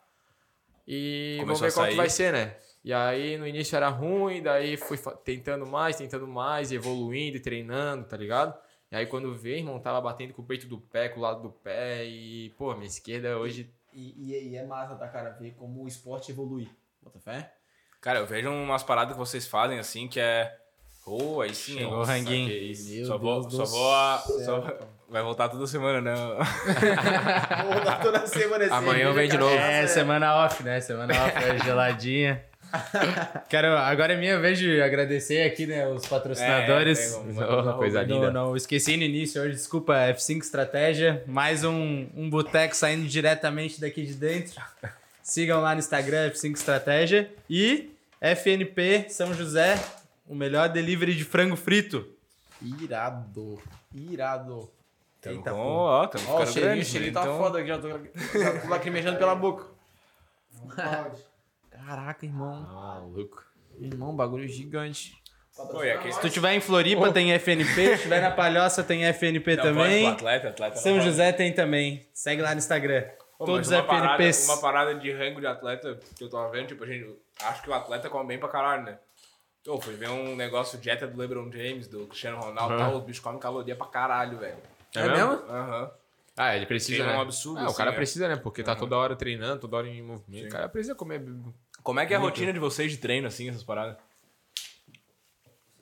e Começou vamos ver qual que vai ser, né? E aí no início era ruim, daí fui tentando mais, tentando mais, evoluindo e treinando, tá ligado? E aí quando veio, irmão, tava batendo com o peito do pé, com o lado do pé e, pô, minha esquerda hoje E, e- e é massa, tá, cara? Ver como o esporte evolui. Bota fé? Cara, eu vejo umas paradas que vocês fazem assim que é. Oh, aí sim? Chegou o ranguinho. Só vou, só vou, a- céu, só-. Vai voltar toda semana, né? [LAUGHS] Vou rodar toda semana esse Amanhã vem de novo. É, semana off, né? Semana off, é geladinha. [LAUGHS] Quero, agora é minha vez de agradecer aqui, né, os patrocinadores. É, uma coisa Não, linda. não, esqueci no início hoje, desculpa, F5 Estratégia, mais um, um boteco saindo diretamente daqui de dentro. Sigam lá no Instagram, F5 Estratégia. E FNP São José, o melhor delivery de frango frito. Irado. Irado. Tamo Eita, com, pô. ó, tamo Ó, o ficando cheirinho, grande. o cheirinho né? tá Então, foda aqui, já tô, já tô lacrimejando pela boca. Caraca, irmão. Maluco. Irmão, bagulho gigante. Pô, Se tu tiver em Floripa, tem FNP. Se tiver na Palhoça, tem FNP Não, pode, também. pô, atleta, atleta. São José tem também. Segue lá no Instagram. Pô, Todos uma parada, FNPs. uma parada de rango de atleta que eu tava vendo, tipo, a gente, acho que o atleta come bem pra caralho, né? Pô, fui ver um negócio dieta do LeBron James, do Cristiano Ronaldo e Aham. tal, os bichos comem caloria pra caralho, velho. É mesmo? Aham. Ah, ele precisa, Tem um né? absurdo, Ah, o assim, cara né? precisa, né? Porque tá toda hora treinando, toda hora em movimento. Sim. O cara precisa comer. Como é que é a rotina de vocês de treino, assim, essas paradas?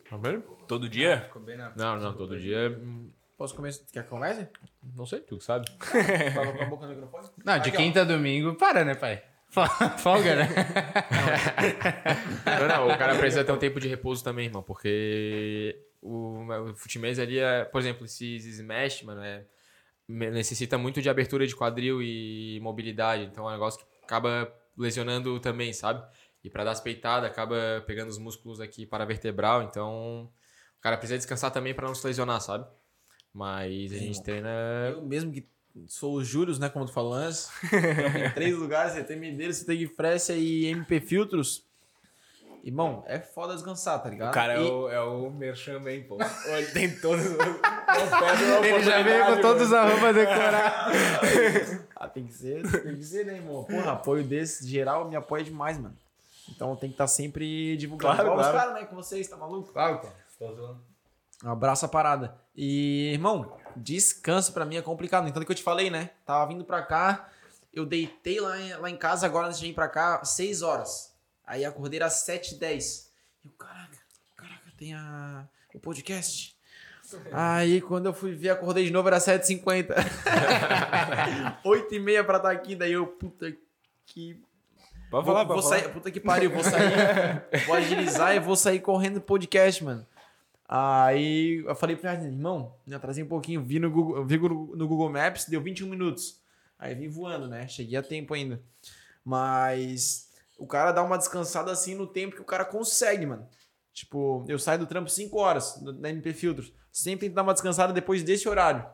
Tá vendo? Todo dia? Não, não, todo dia. hum, Posso começar? Quer que comece? Não sei, tu que sabe. [LAUGHS] Fala com a boca no microfone? Não, de Aqui, ó. quinta a domingo, para, né, pai? [LAUGHS] Folga, né? [LAUGHS] Não, não, o cara precisa ter um tempo de repouso também, irmão, porque o, o futimês ali é, por exemplo, esses smash, mano, é, necessita muito de abertura de quadril e mobilidade, então é um negócio que acaba lesionando também, sabe? E pra dar as peitadas, acaba pegando os músculos aqui para vertebral, então o cara precisa descansar também pra não se lesionar, sabe? Mas a gente treina. Eu mesmo que sou o Július, né? Como tu falou antes. Em três [LAUGHS] lugares, CT Medeiros, CT Frécia e MP Filtros. Irmão, é foda descansar, tá ligado? O cara é E- o, é o Merchan bem, pô. Ele tem todos os... [LAUGHS] Ele já veio com todos os arroba decorados. Ah, tem que ser, tem que ser, né, irmão? Porra, apoio desse geral me apoia demais, mano. Então tem que estar sempre divulgando. Claro, Igual os claro. caras, né? Com vocês, tá maluco? Claro, pô. Um abraço a parada. E, irmão, descanso pra mim é complicado. Então, que eu te falei, né? Tava vindo pra cá, eu deitei lá em, lá em casa agora antes de vir pra cá, 6 horas. Aí acordei às 7h10. E eu, caraca, caraca, tem a, o podcast. Aí quando eu fui ver, acordei de novo, era 7h50. [LAUGHS] 8h30 pra estar aqui, daí eu, puta que Pode Vou, falar, vou sair, falar. puta que pariu, vou sair, vou agilizar e vou sair correndo do podcast, mano. Aí eu falei pra ele, irmão, me atrasei um pouquinho, vi no Google, vi no Google Maps, deu 21 minutos. Aí vim voando, né? Cheguei a tempo ainda. Mas o cara dá uma descansada assim no tempo que o cara consegue, mano. Tipo, eu saio do trampo 5 horas da MP Filtros. Sempre que dar uma descansada depois desse horário.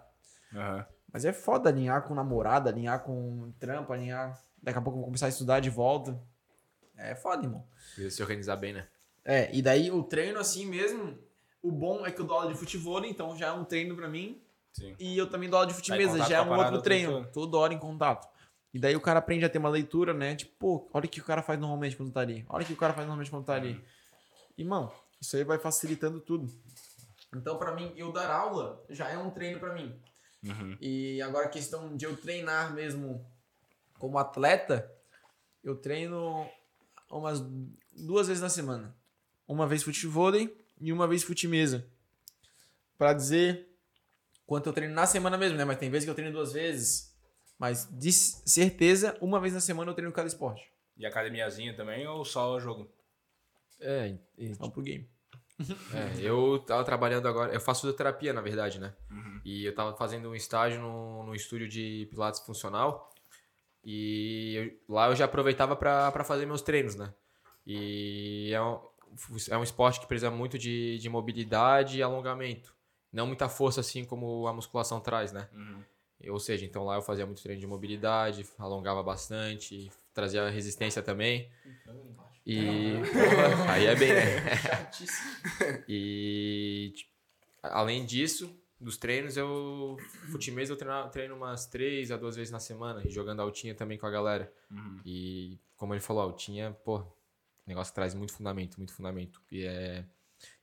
Aham. Mas é foda alinhar com namorada, alinhar com trampo, alinhar. Daqui a pouco eu vou começar a estudar de volta. É foda, irmão. Precisa se organizar bem, né? É, e daí o treino assim mesmo, o bom é que eu dou aula de futebol, então já é um treino pra mim. Sim. E eu também dou aula de futebol, contato já é um outro treino. Toda hora em contato. E daí o cara aprende a ter uma leitura, né? Tipo, pô, olha o que o cara faz normalmente quando tá ali. Olha o que o cara faz normalmente quando tá ali. Irmão, isso aí vai facilitando tudo. Então, pra mim, eu dar aula já é um treino pra mim. Uhum. E agora a questão de eu treinar mesmo como atleta, eu treino umas duas vezes na semana. Uma vez futevôlei e uma vez futimesa. Pra dizer quanto eu treino na semana mesmo, né? Mas tem vezes que eu treino duas vezes. Mas de certeza, uma vez na semana eu treino cada esporte. E academiazinha também ou só jogo? É, e- Vamos pro game. É, eu tava trabalhando agora, eu faço fisioterapia, na verdade, né? E eu tava fazendo um estágio no, no estúdio de Pilates funcional. E eu- lá eu já aproveitava pra pra fazer meus treinos, né? E é um, é um esporte que precisa muito de, de mobilidade e alongamento. Não muita força assim como a musculação traz, né? Uhum. Ou seja, então lá eu fazia muito treino de mobilidade, alongava bastante, trazia resistência também. E. [LAUGHS] Aí é bem, né? E. tipo, além disso, dos treinos, eu. Futimês eu treino, treino umas três a duas vezes na semana, e jogando altinha também com a galera. E como ele falou, altinha, pô, o negócio traz muito fundamento, muito fundamento. E é.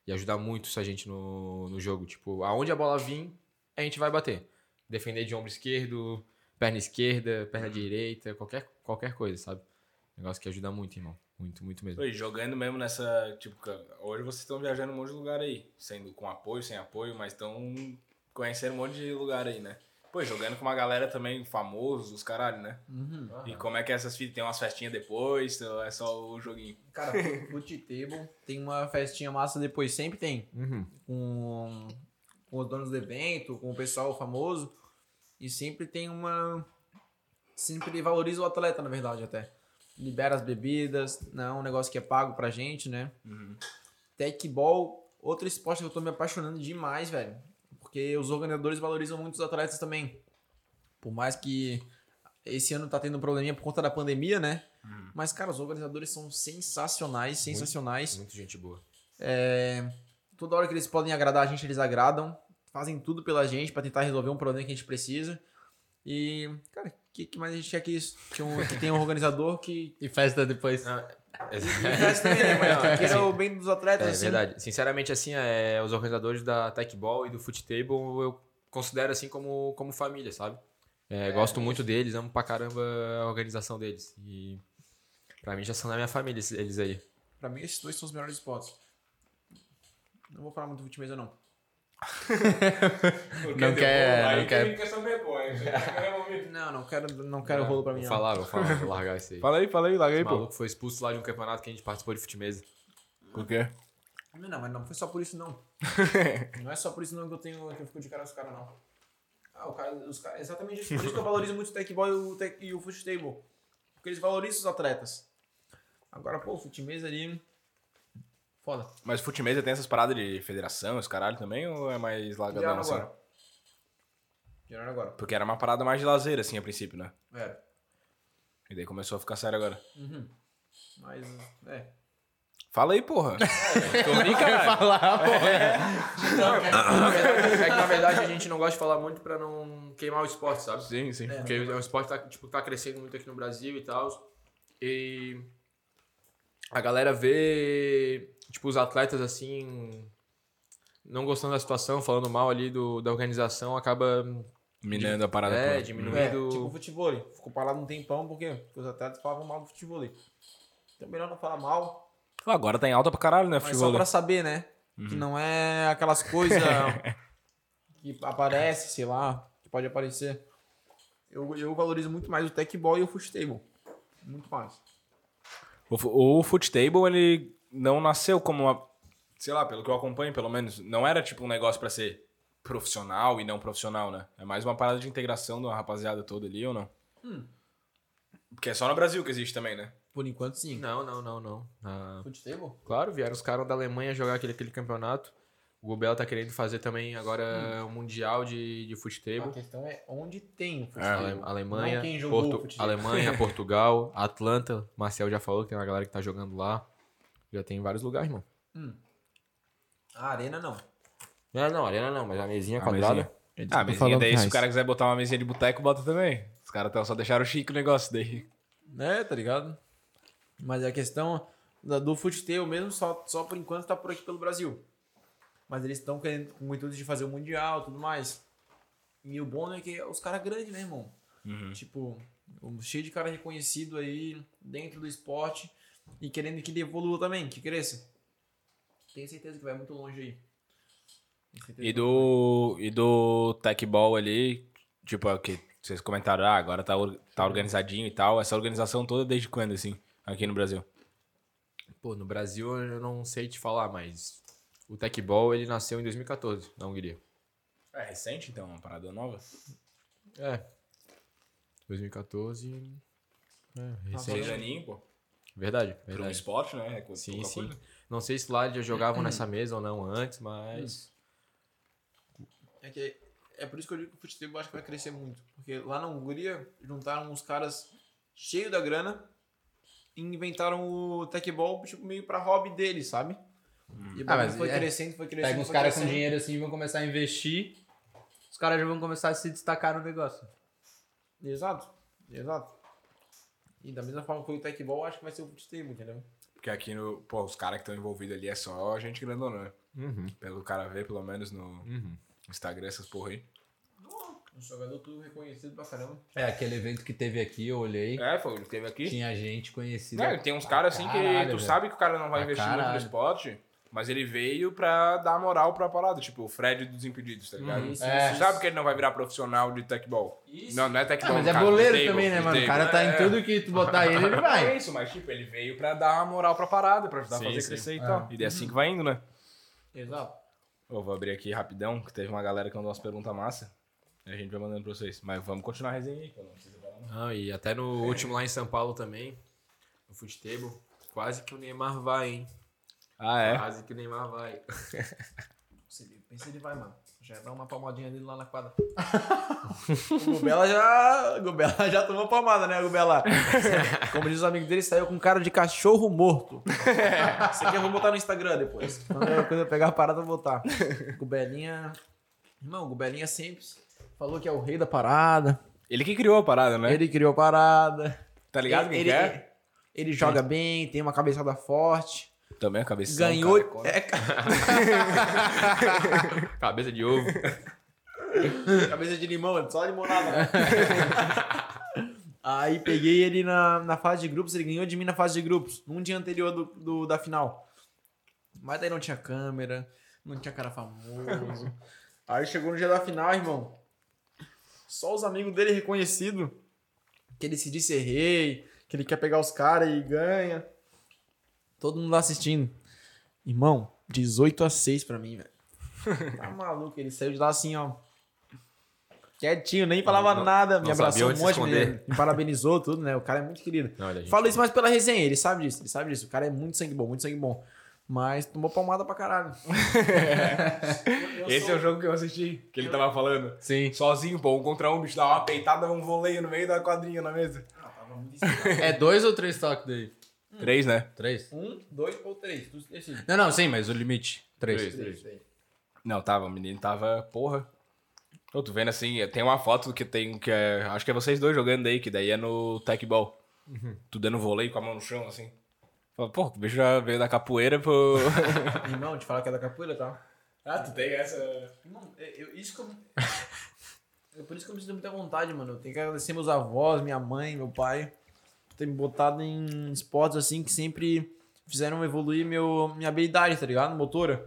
E ajuda muito isso a gente no, no jogo. Tipo, aonde a bola vir, a gente vai bater. Defender de ombro esquerdo, perna esquerda, perna direita, qualquer, qualquer coisa, sabe? Negócio que ajuda muito, irmão. Muito, muito mesmo. Pô, e jogando mesmo nessa. Tipo, hoje vocês estão viajando um monte de lugar aí. Sendo com apoio, sem apoio, mas estão conhecendo um monte de lugar aí, né? Pô, jogando com uma galera também famosa, os caralho, né? E como é que é essas fitas? Tem umas festinhas depois? Ou é só o joguinho? Cara, [LAUGHS] Foot Table tem uma festinha massa depois, sempre tem. Uhum. Com, com os donos do evento, com o pessoal famoso. E sempre tem uma. Sempre valoriza o atleta, na verdade, até. Libera as bebidas, não é um negócio que é pago pra gente, né? Techball, outro esporte que eu tô me apaixonando demais, velho. Porque os organizadores valorizam muito os atletas também. Por mais que esse ano tá tendo um probleminha por conta da pandemia, né? Mas, cara, os organizadores são sensacionais, sensacionais. Muita gente boa. É, toda hora que eles podem agradar a gente, eles agradam. Fazem tudo pela gente pra tentar resolver um problema que a gente precisa. E, cara, o que, que mais a gente quer que isso? Que, um, que tem um organizador que. E festa depois. E festa também, né? Mas [LAUGHS] que queira o bem dos atletas. É assim. verdade. Sinceramente, assim, é, os organizadores da Techball e do Foot Table eu considero assim como, como família, sabe? É, gosto muito deles, amo pra caramba a organização deles. E pra mim já são da minha família eles aí. Pra mim, esses dois são os melhores spots. Não vou falar muito do Ultimate, não. [LAUGHS] Não quer- não quer- ouvir. Não, não quero, não quero rolo pra mim, Vou não. falar, vou falar, vou largar isso aí. Fala aí, fala aí, larga aí, pô. maluco foi expulso lá de um campeonato que a gente participou de futimesa. Por quê? Não, mas não foi só por isso, não. [LAUGHS] não é só por isso, não, que eu tenho que eu fico de cara com os caras, não. Ah, o cara, os caras, exatamente isso. Por isso que eu valorizo muito o Techball e o, tech, e o Foot Table. Porque eles valorizam os atletas. Agora, pô, o Futimesa ali. Foda. Mas futimesa tem essas paradas de federação, esse caralho também, ou é mais Tiraram assim? agora. Tiraram agora. Porque era uma parada mais de lazer, assim, a princípio, né? É. E daí começou a ficar sério agora. Mas, é. Fala aí, porra. [LAUGHS] Tô brincando. [LAUGHS] falar, pô. [LAUGHS] É que na verdade a gente não gosta de falar muito pra não queimar o esporte, sabe? Sim, sim. Porque o esporte tá, tipo, tá crescendo muito aqui no Brasil e tal. E a galera vê, tipo, os atletas assim, não gostando da situação, falando mal ali do, da organização, acaba Minando a parada é, toda. É, diminuindo. tipo o futebol. Ficou parado um tempão, por quê? Porque os atletas falavam mal do futebol. Então melhor não falar mal, Agora tá em alta pra caralho, né, mas futebol? só pra saber, né? Que não é aquelas coisas [LAUGHS] que aparece, sei lá, que pode aparecer. Eu, eu valorizo muito mais o techball e o futebol. Muito mais. O, o Footstable, ele não nasceu como uma. Sei lá, pelo que eu acompanho, pelo menos. Não era tipo um negócio pra ser profissional e não profissional, né? É mais uma parada de integração de uma rapaziada toda ali, ou não? Porque é só no Brasil que existe também, né? Por enquanto, sim. Não, não, não, não. Ah, Futebol? claro, vieram os caras da Alemanha jogar aquele, aquele campeonato. O Gubel tá querendo fazer também agora um mundial de, de A futebol. questão é onde tem o É, futebol. Ale- Alemanha, Não quem jogou Portu- futebol. Alemanha, [LAUGHS] Portugal, Atlanta. Marcel já falou que tem uma galera que tá jogando lá. Já tem em vários lugares, irmão. A arena não. Não, não, arena não, mas a mesinha A quadrada. mesinha. Ah, a mesinha daí, se o cara quiser botar uma mesinha de boteco, bota também. Os caras só deixaram chique o negócio daí. É, tá ligado? Mas a questão do futebol mesmo, só, só por enquanto tá por aqui pelo Brasil. Mas eles estão querendo com o intuito de fazer o Mundial e tudo mais. E o bom é que é os caras grandes, né, irmão? Tipo, um- cheio de cara reconhecido aí dentro do esporte e querendo que ele evolua também, que cresça. Tenho certeza que vai muito longe aí. E do, e do Tech Ball ali, tipo, é o que vocês comentaram, ah, agora tá, tá organizadinho e tal. Essa organização toda desde quando, assim, aqui no Brasil? Pô, no Brasil eu não sei te falar, mas o Tech Ball ele nasceu em 2014, na Hungria. É recente, então, uma parada nova? É. 2014. É, Seis recente. aninhos, pô. Verdade, Pra um verdade. esporte, né? É Sim, pouca sim. coisa. Não sei se lá eles já jogavam nessa mesa ou não antes, mas. É que É por isso que eu digo que o futebol acho que vai crescer muito. Porque lá na Hungria juntaram uns caras cheios da grana e inventaram o tecbol tipo, meio pra hobby deles, sabe? E o Ah, mas foi é- crescendo, foi crescendo. Pega uns caras com dinheiro assim e vão começar a investir. Os caras já vão começar a se destacar no negócio. Exato, exato. E da mesma forma que foi o tecbol, acho que vai ser o futebol, entendeu? Porque aqui no. Pô, os caras que estão envolvidos ali é só gente grandona, né? Uhum. Pelo cara ver, pelo menos no Uhum. Instagram, essas porra aí. Um jogador tudo reconhecido pra caramba. É, aquele evento que teve aqui, eu olhei. É, foi, teve aqui. Tinha gente conhecida. É, tem uns caras assim que caralho, tu velho. sabe que o cara não vai Pra investir muito no caralho. esporte, mas ele veio pra dar moral pra parada. Tipo, o Fred dos Impedidos, tá ligado? Isso, É. Sabe que ele não vai virar profissional de tecbol. Isso. Não, não é Ah, tecbol. mas no é caso, boleiro table, também, né, mano? O cara tá É. em tudo que tu botar ele, ele É vai. [LAUGHS] isso, mas tipo, ele veio pra dar moral pra parada, pra ajudar Sim, a fazer sim. crescer e É. tal. E é assim que vai indo, né? Exato. Eu vou abrir aqui rapidão, que teve uma galera que mandou umas perguntas massa. E a gente vai mandando pra vocês. Mas vamos continuar a resenha aí, que eu não preciso falar. Ah, e até no último lá em São Paulo também, no futebol, quase que o Neymar vai, hein? Ah, é? Quase que o Neymar vai. [LAUGHS] Se ele, pensa ele vai, mano. Já dá uma palmadinha dele lá na quadra. [LAUGHS] o Gubela já. O Gubela já tomou palmada, né, Gubela? [LAUGHS] Como diz o amigo dele, saiu com cara de cachorro morto. Isso aqui eu vou botar no Instagram depois. Quando eu, quando eu pegar a parada, eu vou botar. Gubelinha. Irmão, o Gubelinha sempre falou que é o rei da parada. Ele que criou a parada, né? Ele criou a parada. Tá ligado quem ele, que ele, é? ele joga bem, tem uma cabeçada forte. Também a cabeça. ganhou. É, [LAUGHS] Cabeça de ovo. [LAUGHS] Cabeça de limão, só limonada. Aí peguei ele na, na fase de grupos, ele ganhou de mim na fase de grupos, num dia anterior do, do- da final. Mas daí não tinha câmera, não tinha cara famoso. Aí chegou no dia da final, irmão. Só os amigos dele reconhecidos que ele se disse rei, que ele quer pegar os caras e ganha. Todo mundo lá assistindo. Irmão, 18 a 6 pra mim, velho. [LAUGHS] Tá maluco, ele saiu de lá assim, ó. Quietinho, nem falava Não- nada, me abraçou um monte, me, me parabenizou, tudo, né? O cara é muito querido. Não, gente. Falo isso mais pela resenha, ele sabe disso, ele sabe disso. O cara é muito sangue bom, muito sangue bom. Mas tomou palmada pra caralho. [LAUGHS] Eu Esse sou- é o jogo que eu assisti, que ele tava falando. Sim. Sozinho, pô, um contra um, bicho dá uma peitada, um voleio no meio da quadrinha na mesa. Ah, tava muito estranho. [LAUGHS] É dois ou três toques daí? Três, né? Três? um, dois ou três, tu decide. Não, não, sim, mas o limite. Três. Três. Três, três. Não, tava, o menino tava, porra. Eu tô vendo assim, tem uma foto que tem, que é, acho que é vocês dois jogando aí, que daí é no tech ball. Tu dando voleio com a mão no chão, assim. Pô, o bicho já veio da capoeira pro... [LAUGHS] Irmão, te falar que é da capoeira, tá? ah, tu tem essa... Irmão, é- eu, isso que eu... [LAUGHS] É por isso que eu me sinto muita vontade, mano. Eu tenho que agradecer meus avós, minha mãe, meu pai, me botado em esportes assim que sempre fizeram evoluir meu, minha habilidade, tá ligado? Motora.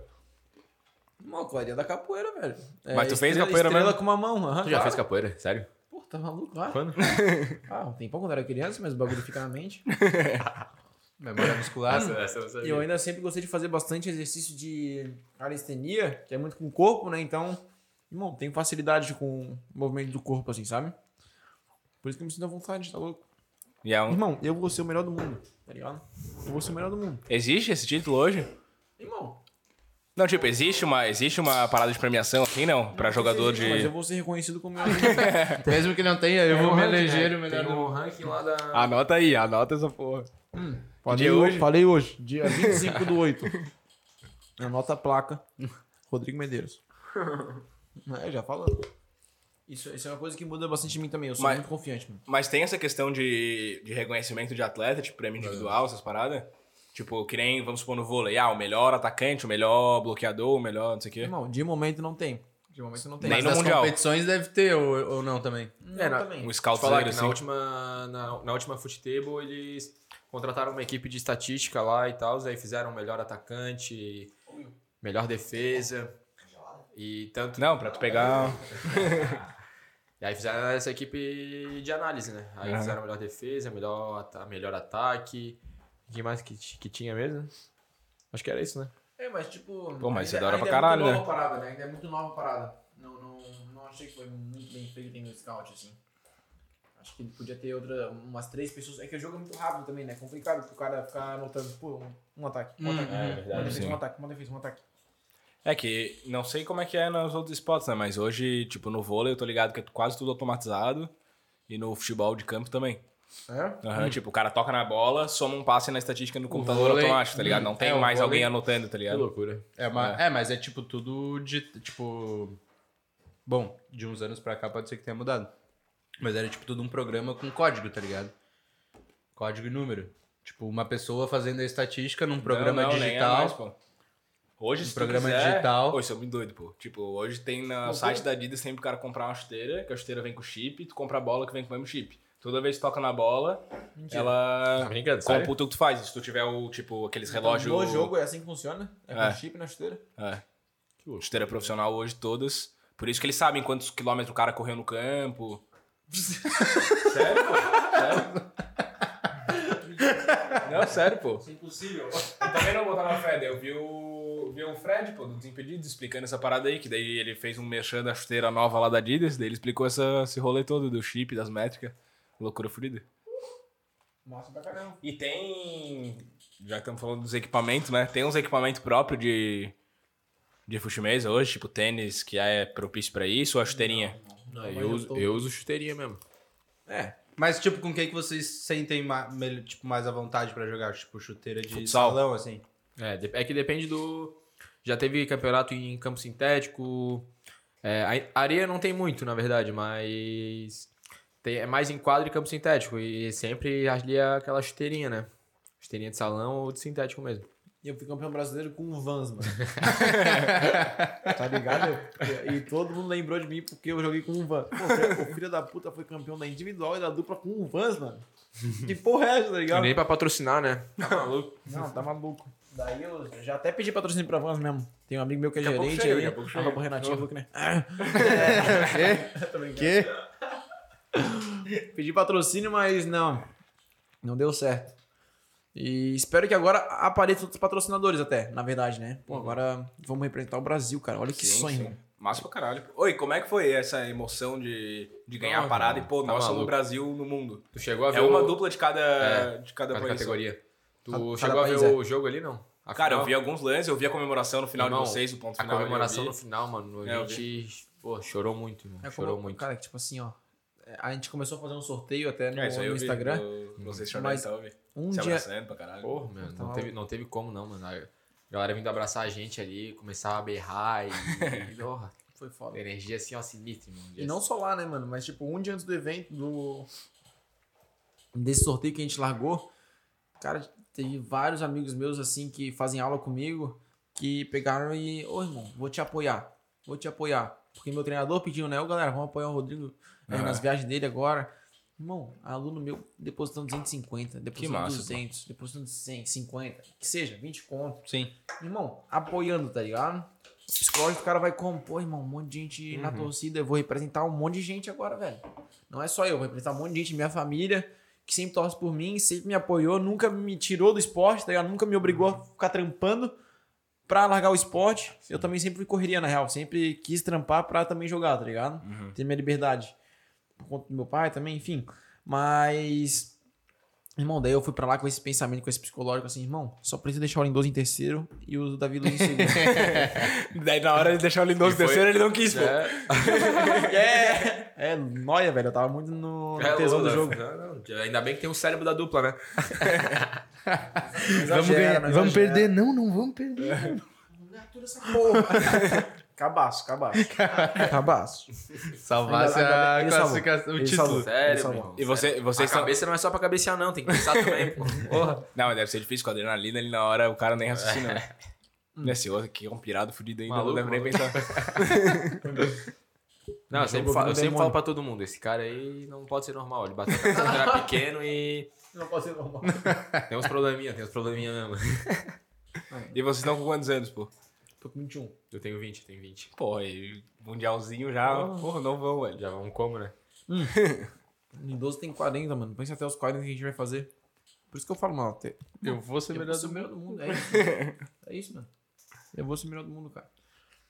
Irmão, Clarinha da capoeira, velho. É, Mas tu fez estrela- capoeira estrela mesmo? com uma mão. aham, Tu já claro. fez capoeira? Sério? Pô, tá maluco? Ah, Quando? [LAUGHS] ah, um tempão quando era criança, mas o bagulho fica na mente. [LAUGHS] Memória muscular. Essa, essa eu E sabia. eu ainda sempre gostei de fazer bastante exercício de calistenia, que é muito com o corpo, né? Então, irmão, tenho facilidade com o movimento do corpo, assim, sabe? Por isso que eu me sinto à vontade, tá louco? E é um... Irmão, eu vou ser o melhor do mundo, tá ligado? Eu vou ser o melhor do mundo. Existe esse título hoje? Irmão, Não, tipo, existe uma, existe uma parada de premiação aqui, não? Pra jogador de... Mas eu vou ser reconhecido como meu [LAUGHS] Mesmo que não tenha, eu vou me eleger o melhor Tem do o ranking lá da... Anota aí, anota essa porra. Falei dia hoje? hoje? Falei hoje, dia 25 do 8. [LAUGHS] Anota a placa. Rodrigo Medeiros. [LAUGHS] É, já falando. Isso, isso é uma coisa que muda bastante em mim também. Eu sou Mas- muito confiante, mano. Mas tem essa questão de, de reconhecimento de atleta, tipo prêmio individual, essas paradas? Tipo, que nem, vamos supor, no vôlei. Ah, o melhor atacante, o melhor bloqueador, o melhor não sei o quê. Irmão, de momento não tem. De momento não tem. Nem Mas no nas Mundial. competições deve ter, ou, ou não também. Não, É, na- também. Um scout falar que assim. na última, na, na última Futebol eles contrataram uma equipe de estatística lá e tal, aí fizeram melhor atacante, melhor defesa e tanto... Não, pra tu pegar... [LAUGHS] [LAUGHS] [LAUGHS] E aí fizeram essa equipe de análise, né? Aí Aham. fizeram melhor defesa, melhor, melhor ataque, o que mais que, que tinha mesmo? Acho que era isso, né? É, mas tipo. Pô, mas ainda- é da hora pra caralho, é muito né? nova a parada, né? Ainda é muito nova a parada. Não, não, não achei que foi muito bem feito no scout, assim. Acho que podia ter outra, umas três pessoas. É que o jogo é muito rápido também, né? É complicado pro cara ficar anotando, pô, um, um ataque, um ataque, é verdade, uma defesa, sim. um ataque, uma defesa, um ataque. É que não sei como é que é nos outros esportes, né? Mas hoje, tipo, no vôlei eu tô ligado que é quase tudo automatizado. E no futebol de campo também. É? Aham, Tipo, o cara toca na bola, soma um passe na estatística no computador vôlei- automático, tá ligado? Não tem É, mais vôlei- alguém anotando, tá Que ligado? loucura. É, uma, é. mas é tipo tudo de. Tipo. Bom, de uns anos pra cá pode ser que tenha mudado. Mas era tipo tudo um programa com código, tá ligado? Código e número. Tipo, uma pessoa fazendo a estatística num programa Não, não, nem é digital. Hoje, Um se tu programa quiser... digital. Pô, isso é muito doido, pô. Tipo, hoje tem no site da Adidas sempre o cara comprar uma chuteira, que a chuteira vem com chip, e tu compra a bola que vem com o mesmo chip. Toda vez que toca na bola, ela Tá brincando, sério? computa o que tu faz. Se tu tiver o, tipo, aqueles relógios... No jogo é assim que funciona? É com É. chip na chuteira? É. Chuteira profissional hoje, todas. Por isso que eles sabem quantos quilômetros o cara correu no campo. [LAUGHS] sério, pô? Sério? Não, sério, pô. Isso é impossível. Eu também não botava fé, daí eu vi o, vi o Fred, pô, do Desimpedidos, explicando essa parada aí, que daí ele fez um merchan da chuteira nova lá da Adidas, daí ele explicou essa, esse rolê todo do chip, das métricas. Loucura furida. Massa pra caramba. E tem. Já que estamos falando dos equipamentos, né? Tem uns equipamentos próprios de. De futimesa hoje, tipo tênis, que é propício pra isso, ou a chuteirinha? Não, Mas eu, eu uso, eu uso chuteirinha mesmo. É. Mas, tipo, com quem que vocês sentem ma- mel- tipo, mais à vontade pra jogar? Tipo, chuteira de Futsal. salão, assim? É, é que depende do. Já teve campeonato em campo sintético. É, a areia não tem muito, na verdade, mas. Tem, é mais em quadro e campo sintético. E sempre ali é aquela chuteirinha, né? Chuteirinha de salão ou de sintético mesmo. E eu fui campeão brasileiro com o Vans, mano. [LAUGHS] tá ligado? E todo mundo lembrou de mim porque eu joguei com um Vans. Pô, o filho da puta foi campeão da individual e da dupla com um Vans, mano. Que porra é essa, tá E ligado? nem pra patrocinar, né? Tá [LAUGHS] maluco? Não, tá maluco. Daí eu já até pedi patrocínio pra Vans mesmo. Tem um amigo meu que é Daqui a gerente chega, aí. daqui a pouco chega. Arroba Renatinho Luke, né? Que? [LAUGHS] [LAUGHS] Pedi patrocínio, mas não. Não deu certo. E espero que agora apareçam outros patrocinadores até, na verdade, né? Pô, agora vamos representar o Brasil, cara. Olha que Sim, sonho, sim. Massa pra caralho. Oi, como é que foi essa emoção de, de ganhar a Ah, parada e, pô, tá o maluco. Brasil no mundo? Tu chegou a ver É uma o... dupla de cada, É, de cada cada país. categoria. Tu Cada- chegou cada a ver é. o jogo ali, não? A Cara, eu final? vi alguns lances, eu vi a comemoração no final Irmão, de vocês, o ponto A final. eu comemoração vi. no final, mano, a É, eu gente, pô, chorou muito, irmão. É chorou como- muito. Cara, que tipo assim, ó. é, A gente começou a fazer um sorteio até no, É, isso aí no eu vi, Instagram. do- Vocês chorando Mas e tal, eu vi. Um Se dia. abraçando pra caralho. Porra, meu, Tá não, teve, não teve como não, mano. A galera vindo abraçar a gente ali, começar a berrar e. [LAUGHS] e porra, Foi foda. energia assim, ó, sinistra, irmão. E não só lá, né, mano? Mas tipo, um dia antes do evento, do. Desse sorteio que a gente largou, cara, teve vários amigos meus assim que fazem aula comigo que pegaram e. Ô irmão, vou te apoiar. Vou te apoiar. Porque meu treinador pediu, né? Ô galera, vamos apoiar o Rodrigo Aham. nas viagens dele agora. Irmão, aluno meu depositando 250, depositando massa, 200, depositando 100, 50, que seja, 20 conto. Sim. Irmão, apoiando, tá ligado? O psicológico do cara vai como? Pô, irmão, um monte de gente na torcida, eu vou representar um monte de gente agora, velho. Não é só eu, vou representar um monte de gente, minha família, que sempre torce por mim, sempre me apoiou, nunca me tirou do esporte, tá ligado? Nunca me obrigou a ficar trampando pra largar o esporte. Eu também sempre correria, na real. Sempre quis trampar pra também jogar, tá ligado? Ter minha liberdade. Por conta do meu pai também, enfim. Mas. Irmão, daí eu fui pra lá com esse pensamento, com esse psicológico, assim, irmão, só preciso deixar o Lindoso em terceiro e o Davi Luiz em segundo. Daí na hora de deixar o Lindoso E foi- terceiro, ele não quis, pô. é, é, noia, velho. Eu tava muito no, no É, tesão do jogo. Não, não, ainda bem que tem o cérebro da dupla, né? Vamos, ganhar- não vamos perder? Não, não vamos perder. Porra. Cabaço, cabaço. [LAUGHS] Cabaço. Salvasse a salvou. classificação, o título. salvou. Sério, irmão. E você, sério. vocês A são... cabeça não é só pra cabecear, não. Tem que pensar também, pô. [LAUGHS] Porra. Não, mas deve ser difícil com a adrenalina ali na hora, o cara nem raciocina, né? [LAUGHS] Nesse outro aqui é um pirado fudido ainda, Maluco, não deve nem pensar. Não, eu sempre, falo, eu sempre falo pra todo mundo, esse cara aí não pode ser normal. Ele bateu quando era pequeno e Não pode ser normal. tem uns probleminha, tem uns probleminha mesmo. E vocês estão com quantos anos, pô? Tô com 21. Eu tenho 20, eu tenho 20. Pô, e mundialzinho já, porra, não vão, velho. Já vamos como, né? O [LAUGHS] Lindoso tem 40, mano. Pensa até os 40 que a gente vai fazer. Por isso que eu falo, mano. te- Eu vou ser Eu melhor vou ser do melhor mundo. do mundo. É isso. [LAUGHS] é isso, mano. Eu vou ser melhor do mundo, cara.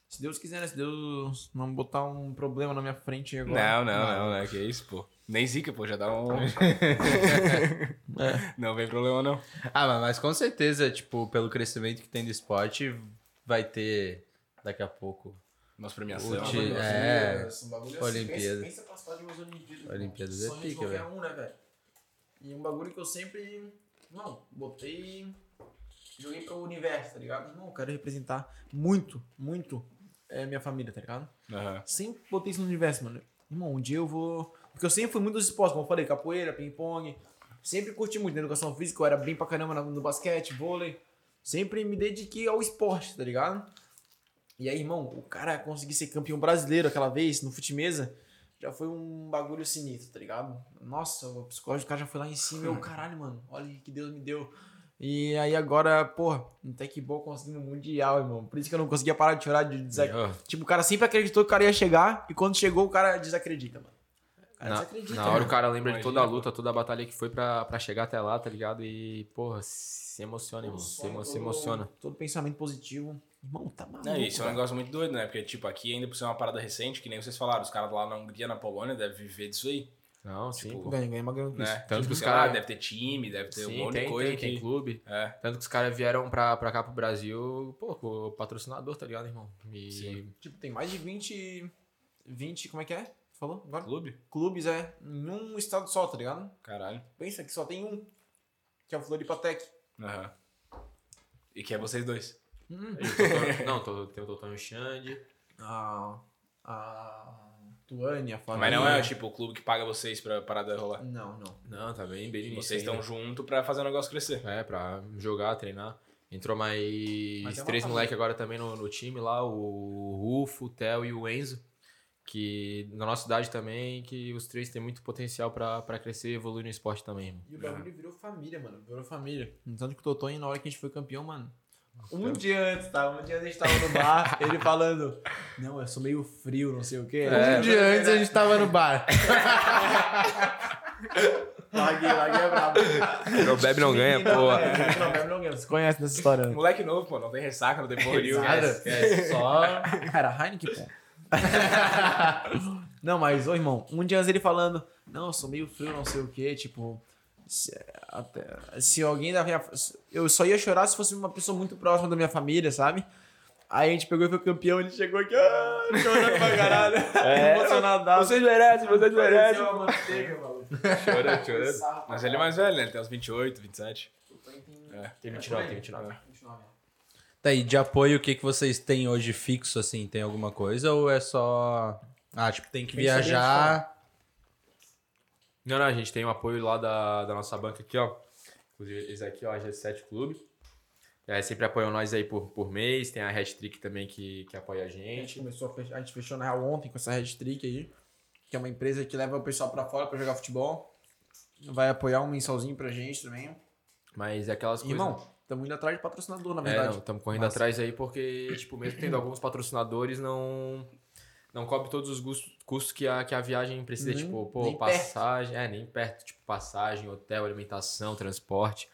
Se Deus quiser, né? Se Deus não botar um problema na minha frente agora. Não, não, não, né? Que isso, pô. Nem zica, pô, já dá um. [LAUGHS] Não vem problema, não. Ah, mas- mas com certeza, tipo, pelo crescimento que tem do esporte, vai ter daqui a pouco. O ti- bagulho é, assim, um bagulho Olimpíada. Pensa, pensa participar de umas Olimpíadas. Olimpíadas é pica, qualquer velho. um, né, velho? E um bagulho que eu sempre. Não, botei. Joguei pro universo, tá ligado? Não, eu quero representar muito, muito é, minha família, tá ligado? Aham. Sempre botei isso no universo, mano. Irmão, um dia eu vou. Porque eu sempre fui muito dos esportes, como eu falei, capoeira, ping-pong. Sempre curti muito na educação física, eu era bem pra caramba no basquete, vôlei. Sempre me dediquei ao esporte, tá ligado? E aí, irmão, o cara conseguir ser campeão brasileiro aquela vez, no fute-mesa, já foi um bagulho sinistro, tá ligado? Nossa, o psicológico do cara já foi lá em cima e eu, [LAUGHS] caralho, mano, olha o que Deus me deu. E aí agora, porra, no Tecball conseguindo o Mundial, irmão. Por isso que eu não conseguia parar de chorar, de desac... Tipo, o cara sempre acreditou que o cara ia chegar e quando chegou o cara desacredita, mano. O cara Na, desacredita. na hora o mano. cara lembra de Imagina, toda a luta, toda a batalha que foi pra, pra chegar até lá, tá ligado? E, porra, se emociona, irmão. Se, emo- se Todo- emociona. Todo pensamento positivo. Irmão, tá maluco. É, isso é um negócio muito doido, né? Porque, tipo, aqui ainda por ser uma parada recente, que nem vocês falaram, os caras lá na Hungria, na Polônia, devem viver disso aí, Não, sim, Tipo, pô. Ganha, ganha uma grana com né? isso. Tanto tipo, que os sei lá, cara- deve ter time, deve ter um Sim, monte tem, de coisa tem, que... tem clube. É. Tanto que os caras vieram pra, pra cá pro Brasil, pô, com o patrocinador, tá ligado, irmão? E Sim. Tipo, tem mais de 20. 20, como é que é? Falou? Agora? Clube? Clubes, é. Em um estado só, tá ligado? Caralho. Pensa que só tem um. Que é o Floripatec. Aham. E que é vocês dois. E o Totó- [LAUGHS] não, tô- tem o Totonho Xande. A. A. Tuane, a Mas não é, família. tipo, o clube que paga vocês pra parada rolar. Não, não. Não, tá bem, bem no início Vocês estão ainda. junto pra fazer o negócio crescer. É, pra jogar, treinar. Entrou mais Mas é uma três família. moleques agora também no, no time lá, o Rufo, o Theo e o Enzo. Que na nossa idade também, que os três têm muito potencial pra, pra crescer e evoluir no esporte também, irmão. E o bagulho virou família, mano. Virou família. Tanto que o Totonho, na hora que a gente foi campeão, mano. Um dia antes, tá? Um dia antes a gente tava no bar, [LAUGHS] ele falando: Não, eu sou meio frio, não sei o quê. Um dia antes a gente tava no bar. [LAUGHS] Larguei, larguei é brabo. Não bebe, não ganha, Não, pô. é, não, bebe, não ganha. Você conhece dessa história, né? Moleque novo, pô, não tem ressaca, não tem porra nenhuma. É só. [LAUGHS] Era Heineken, pô. [LAUGHS] não, mas, ô irmão, um dia antes ele falando, não, eu sou meio frio, não sei o quê, tipo. Se, até- se alguém da minha. Eu só ia chorar se fosse uma pessoa muito próxima da minha família, sabe? Aí a gente pegou e foi campeão, ele chegou aqui, ah, chorando pra caralho. [LAUGHS] [LAUGHS] emocionado. Vocês merecem, vocês merecem. Chorando, chorando. Mas ele é mais velho, né? Ele tem uns 28, 27. É. Tem 29, tem 29. Tá aí, de apoio, o que, que vocês têm hoje fixo, assim? Tem alguma coisa? Ou é só. Ah, tipo, tem que Tem viajar. Não, não, a gente tem o apoio lá da, da nossa banca aqui, ó. Inclusive, esse aqui, ó, a G7 Clube. É, sempre apoiam nós aí por, por mês. Tem a Red Trick também que, que apoia a A gente gente. começou a fechar, a gente fechou na real ontem com essa Red Trick aí, que é uma empresa que leva o pessoal pra fora pra jogar futebol. Vai apoiar um mensalzinho pra gente também. Mas é aquelas coisas. Irmão, estamos indo atrás de patrocinador, na É, verdade. não, estamos correndo Massa. atrás aí porque, tipo, mesmo tendo alguns patrocinadores, não não cobre todos os gus- custos que a, que a viagem precisa. Nem- tipo, pô, nem passagem. É, nem perto. Tipo, passagem, hotel, alimentação, transporte.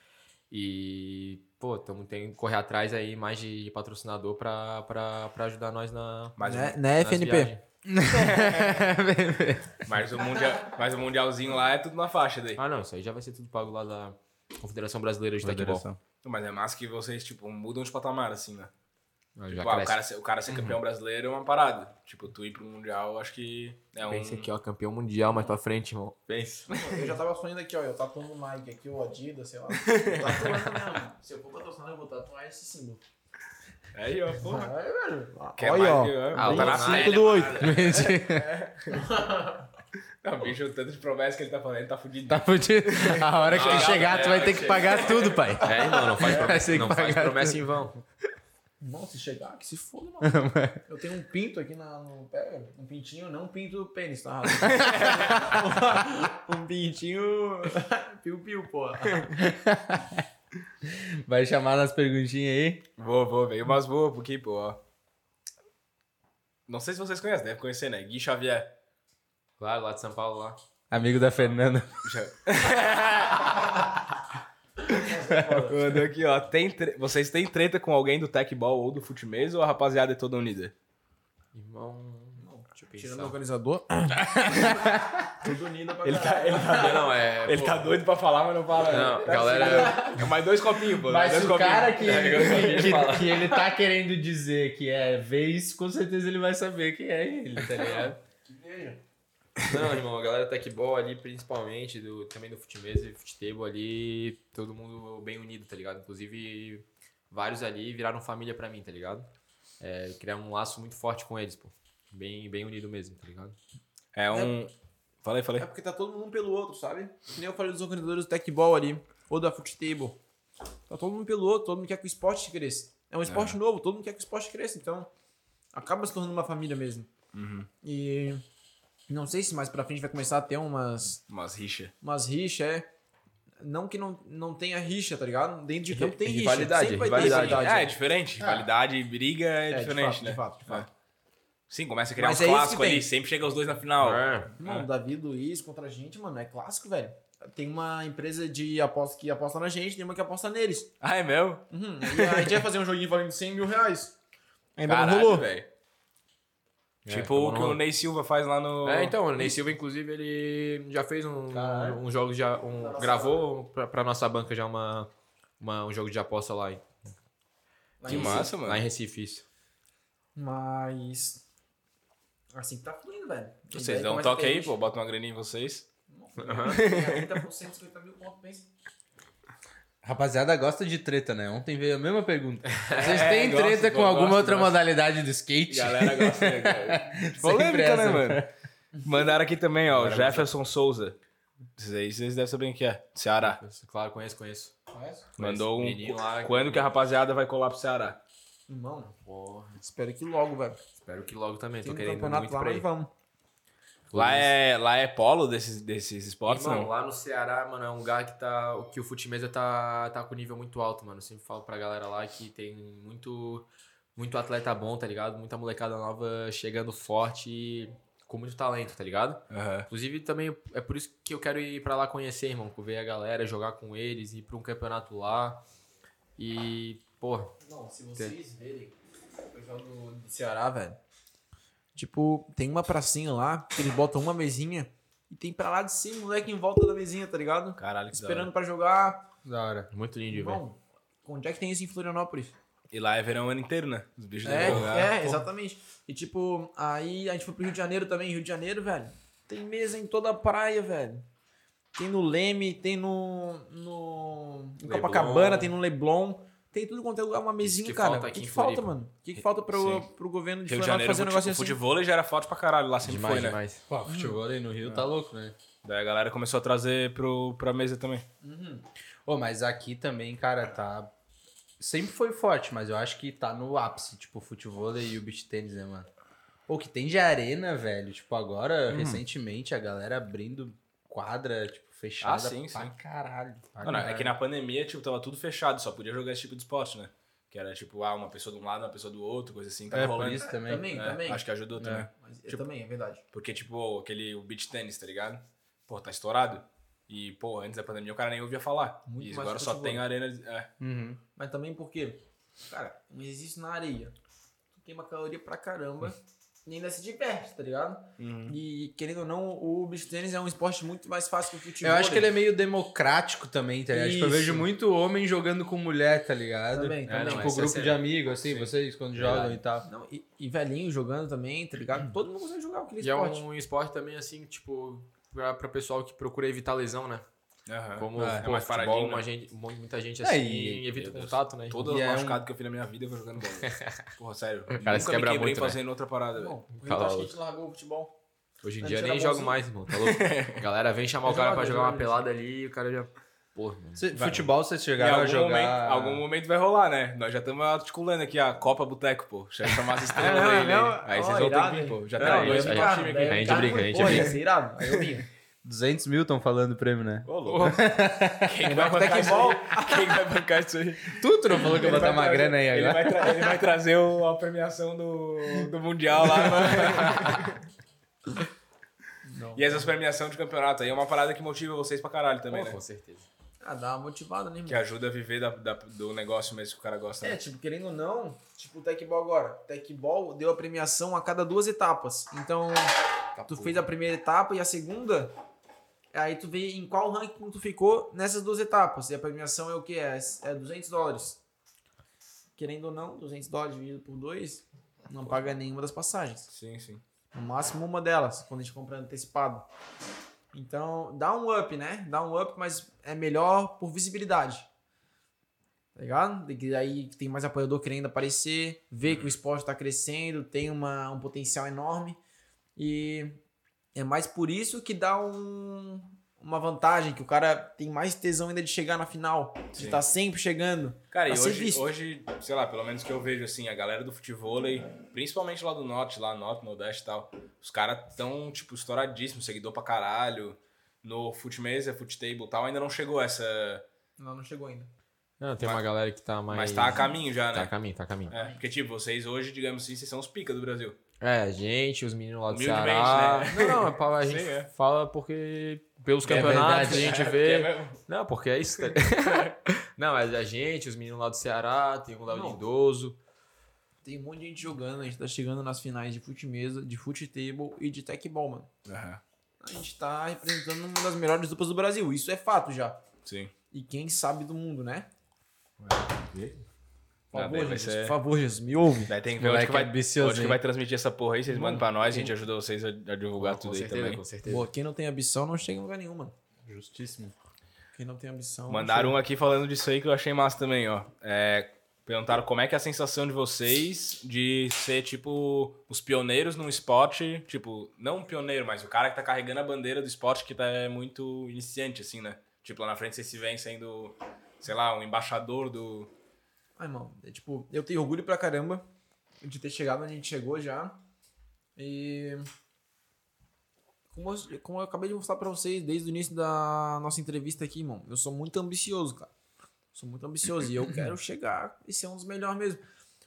E, pô, tamo, tem que correr atrás aí mais de patrocinador pra, pra ajudar nós na. Mas, né, né FNP? [LAUGHS] mas, o mundial, mas o mundialzinho lá é tudo na faixa daí. Ah, não, isso aí já vai ser tudo pago lá da Confederação Brasileira de. Federação. Mas é massa que vocês, tipo, mudam de patamar, assim, né? Ah, Tipo, ah, o, cara, ser- o cara ser campeão brasileiro é uma parada. Tipo, tu ir pro mundial, acho que é um... Pensa aqui, ó, campeão mundial mais pra frente, irmão. Pensa. Eu já tava sonhando aqui, ó. Eu tatuando o Nike aqui, o Adidas, sei lá. Tatuando. [LAUGHS] Se eu for patrocinar, eu vou tatuar esse símbolo. Aí, ó, porra. Aí, velho. Quer Olha, mais ó. que eu? Ah, o tá na Nike. pele, 5 do 8. [LAUGHS] [LAUGHS] Não, bicho, o tanto de promessa que ele tá falando, ele tá fudido. Tá fudido. A hora que Ah, chegar, tu vai ter que pagar tudo, pai. É, irmão, não faz promessa, não faz promessa tudo. em vão. Irmão, se chegar, que se foda, mano. [LAUGHS] Eu tenho um pinto aqui na, no pé, um pintinho, não um pinto pênis, tá? [LAUGHS] um pintinho piu-piu, porra. Vai chamar nas perguntinhas aí. Vou, vou, veio umas boas, porque, pô, ó. Não sei se vocês conhecem, deve conhecer, né? Gui Xavier. Claro, lá de São Paulo, lá. Amigo da Fernanda. Já- [LAUGHS] Mandou aqui, ó. Tem tre- Vocês têm treta com alguém do Tech Ball ou do Futimês ou a rapaziada é toda unida? Irmão. Deixa eu Tirando o organizador. [LAUGHS] Tudo unido pra Ele tá, caralho. ele tá, Não, é. ele pô, tá doido pra falar, mas não fala. Não, Tá galera- assim, Mais dois copinhos, pô. mais Mas dois o copinhos. cara que, [LAUGHS] É, que, falar. que ele tá querendo dizer que é isso, com certeza ele vai saber quem é ele, tá ligado? Não, irmão, a galera tecball ali, principalmente, do, também do futimesa e futebol ali, todo mundo bem unido, tá ligado? Inclusive, vários ali viraram família pra mim, tá ligado? É, criar um laço muito forte com eles, pô. Bem, bem unido mesmo, tá ligado? É um. Falei, falei. É porque tá todo mundo um pelo outro, sabe? Que nem eu falei dos organizadores do Tecball ali, ou da Futebol. Tá todo mundo pelo outro, todo mundo quer que o esporte cresça. É um esporte novo, todo mundo quer que o esporte cresça, então acaba se tornando uma família mesmo. Uhum. E não sei se mais pra frente vai começar a ter umas, Umas rixa. umas rixas, é. Não que não, não tenha rixa, tá ligado? Dentro de campo tem rixa. Rivalidade, sempre vai ter rivalidade. É, é é. diferente. Rivalidade e briga é, É, de diferente, fato, né? de fato, de fato. É. Sim, começa a criar Mas uns é tem. ali. Sempre chega os dois na final. É. Mano, Davi e Luiz contra a gente, mano, é clássico, velho. Tem uma empresa de aposta que aposta na gente, tem uma que aposta neles. Ah, é mesmo? Uhum. E a gente vai fazer um joguinho valendo 100 mil reais. Ainda Caralho, não rolou. velho. É, Tipo o que o Ney Silva faz lá no. É, então, o Ney Silva, inclusive, ele já fez um, Caralho. um jogo já. Um, gravou pra, pra nossa banca já uma, uma, um jogo de aposta lá, em- Que massa, mano. lá em Recife. Isso. Mas. Assim que tá fluindo, velho. Vocês Daí dão um começa a toque ter aí, gente. pô. Bota uma graninha em vocês. Tem 30%, 50 mil pontos, pensa. Rapaziada gosta de treta, né? Ontem veio a mesma pergunta. Vocês [LAUGHS] É, têm gosto, treta pô, com alguma gosto, outra gosto. modalidade do skate? Galera gosta, né, cara? [LAUGHS] Polêmica, essa, né, mano. [LAUGHS] Mandaram aqui também, ó. Agora Jefferson Souza. Aí vocês devem saber quem é. Ceará. Claro, conheço, conheço. Mandou um. Lá. Quando que a rapaziada vai colar pro Ceará? Irmão, Porra, espero que logo, velho. espero que logo também. Tem Tô querendo muito pra ir. vamos. Lá é, lá é polo desses, desses esportes, Irmão, não? lá no Ceará, mano, é um lugar que tá. Que o futimesa tá, tá com nível muito alto, mano. Eu sempre falo pra galera lá que tem muito. Muito atleta bom, tá ligado? Muita molecada nova chegando forte e com muito talento, tá ligado? Aham. Inclusive, também é por isso que eu quero ir pra lá conhecer, irmão. Ver a galera, jogar com eles, ir pra um campeonato lá. E, porra, Não, se vocês verem o pessoal do, do Ceará, velho. Tipo, tem uma pracinha lá, que eles botam uma mesinha e tem pra lá de 100 moleque em volta da mesinha, tá ligado? Caralho, que Esperando pra jogar. Da hora. muito lindo. Irmão, onde é que tem isso em Florianópolis? E lá é verão o ano inteiro, né? Os bichos É, devem jogar. é, Pô, exatamente. E tipo, aí a gente foi pro Rio de Janeiro também. Rio de Janeiro, velho, tem mesa em toda a praia, velho. Tem no Leme, tem no. no em Leblon. Copacabana, tem no Leblon. Tem tudo quanto é lugar, uma mesinha, que cara. O que, que falta, mano? O que, que falta pro, pro governo de Rio de Janeiro, fazer um fute, negócio o assim? futebol já era forte pra caralho, lá sempre demais, foi, né? demais. Pô, futebol aí no Rio tá louco, né? Daí a galera começou a trazer pro, pra mesa também. Ô, mas aqui também, cara, tá. Sempre foi forte, mas eu acho que tá no ápice, tipo, o futebol e o beach tênis, né, mano? Pô, que tem de arena, velho. Tipo, agora, recentemente, a galera abrindo quadra, tipo, fechada Ah, sim, pra sim. caralho. pra Mano, é caralho. que na pandemia, tipo, tava tudo fechado, só podia jogar esse tipo de esporte, né? Que era, tipo, ah, uma pessoa de um lado, uma pessoa do outro, coisa assim. Tava É, por rolando. isso também. Também, É, também. Acho que ajudou também. Mas, é, também, é verdade. Porque, tipo, aquele o beach tennis, tá ligado? Pô, tá estourado. E, pô, antes da pandemia o cara nem ouvia falar. Muito e mais agora só tem arena. de- É. Uhum. Mas também porque, cara, um exercício na areia. Tu queima caloria pra caramba. [LAUGHS] E ainda se diverte, tá ligado? Uhum. E querendo ou não, o beach tênis é um esporte muito mais fácil que o futebol. Eu acho que ele é meio democrático também, tá ligado? Tipo, eu vejo muito homem jogando com mulher, tá ligado? Também, É, também. não, Tipo, é grupo sério. de amigos, assim, Sim. vocês quando Verdade. jogam e tal. Não, e, e velhinho jogando também, tá ligado? Todo mundo consegue jogar aquele E é esporte. um esporte também, assim, tipo, pra, pra pessoal que procura evitar lesão, né? Aham. Como É, pô, mais futebol, paradinho, uma né? gente, mu- muita gente É, assim e- evita Deus. contato, né? Todos E é um- machucados que eu fiz na minha vida eu vou jogando bola. [LAUGHS] Porra, sério. cara se me quebra quebrei muito, né? fazendo outra parada, velho. O Rio acho que a gente largou o futebol. Hoje em dia gente nem jogo bonzinho. mais, irmão, tá louco? [LAUGHS] Galera vem chamar o Eu cara jogo, pra eu jogar uma pelada ali e o cara já... Porra, mano. Cê- futebol vocês chegaram a algum, jogar... momento, algum momento vai rolar, né? Nós já estamos articulando aqui a Copa Boteco, pô. Já chamar as estrelas [LAUGHS] É, aí, não, né? Aí vocês vão ter que vir, pô. Já eu- dois a pra gente- time aqui. a gente briga, a gente briga. ia ser irado. Aí eu vinha. 200 mil estão falando o prêmio, né? Ô, louco. Quem que vai bancar isso aí? Quem que vai bancar isso aí? Tu, tu não falou que ia Ele botar vai uma trazer- grana aí ele agora? Vai tra- ele vai trazer o- a premiação do, do Mundial lá. e essas premiações de campeonato aí é uma parada que motiva vocês pra caralho também, Pô, né? com certeza. Ah, dá uma motivada, né, Que ajuda a viver da- da- do negócio mesmo que o cara gosta. É, né? tipo, querendo ou não, tipo o Tech Ball agora. O Tech Ball deu a premiação a cada duas etapas. Então, tu fez a primeira etapa e a segunda, aí tu vê em qual ranking tu ficou nessas duas etapas. E a premiação é o que? É, é 200 dólares. Querendo ou não, 200 dólares dividido por dois, não paga nenhuma das passagens. Sim, sim. No máximo uma delas, quando a gente compra antecipado. Então, dá um up, né? Dá um up, mas é melhor por visibilidade. Tá ligado? De que aí tem mais apoiador querendo aparecer, ver que o esporte tá crescendo, tem uma, um potencial enorme. E é mais por isso que dá um, uma vantagem, que o cara tem mais tesão ainda de chegar na final. De Sim. estar sempre chegando. Cara, e ser hoje, visto. hoje, sei lá, pelo menos que eu vejo assim, a galera do futebol, principalmente lá do norte, lá norte, nordeste e tal, os caras tão, tipo, estouradíssimos, seguidor pra caralho. No Footmesa, Foottable e tal, ainda não chegou essa. Não, não chegou ainda. Não, tem Mas- uma galera que tá mais. Mas tá a caminho já, Tá a né? caminho, tá a caminho. É, porque, tipo, vocês hoje, digamos assim, vocês são os pica do Brasil. É, a gente, os meninos lá do Humildemente, Ceará. né? Não, não, é [LAUGHS] a Sim, gente é. fala porque. Pelos É campeonatos verdade. a gente É, vê. é. Não, porque é isso. tá- [LAUGHS] não, mas a gente, os meninos lá do Ceará, tem o Léo Não. Lindoso. Tem um monte de gente jogando, a gente tá chegando nas finais de fute-mesa, de fute-table e de tech ball, mano. Aham, A gente tá representando uma das melhores duplas do Brasil, isso é fato já. sim. E quem sabe do mundo, né? Por Ah, favor, vai Jesus, ser- por favor, Jesus, me ouve. Daí tem que ver onde que, vai, ambicioso, onde que vai transmitir essa porra aí, vocês mandam pra nós, a gente ajuda vocês a, a divulgar tudo aí certeza, também. com certeza. Pô, quem não tem ambição não chega em lugar nenhum, mano. Justíssimo. Quem não tem ambição. Mandaram um aqui falando disso aí que eu achei massa também, ó. É, perguntaram como é que é a sensação de vocês de ser, tipo, os pioneiros num esporte, tipo, não um pioneiro, mas o cara que tá carregando a bandeira do esporte que tá é muito iniciante, assim, né? Tipo, lá na frente vocês se veem sendo, sei lá, um embaixador do... Ai, irmão, é tipo, eu tenho orgulho pra caramba de ter chegado onde a gente chegou já. E. Como eu, como eu acabei de mostrar pra vocês desde o início da nossa entrevista aqui, irmão, eu sou muito ambicioso, cara. Sou muito ambicioso e eu [CLEARS THROAT] quero chegar e ser um dos melhores mesmo.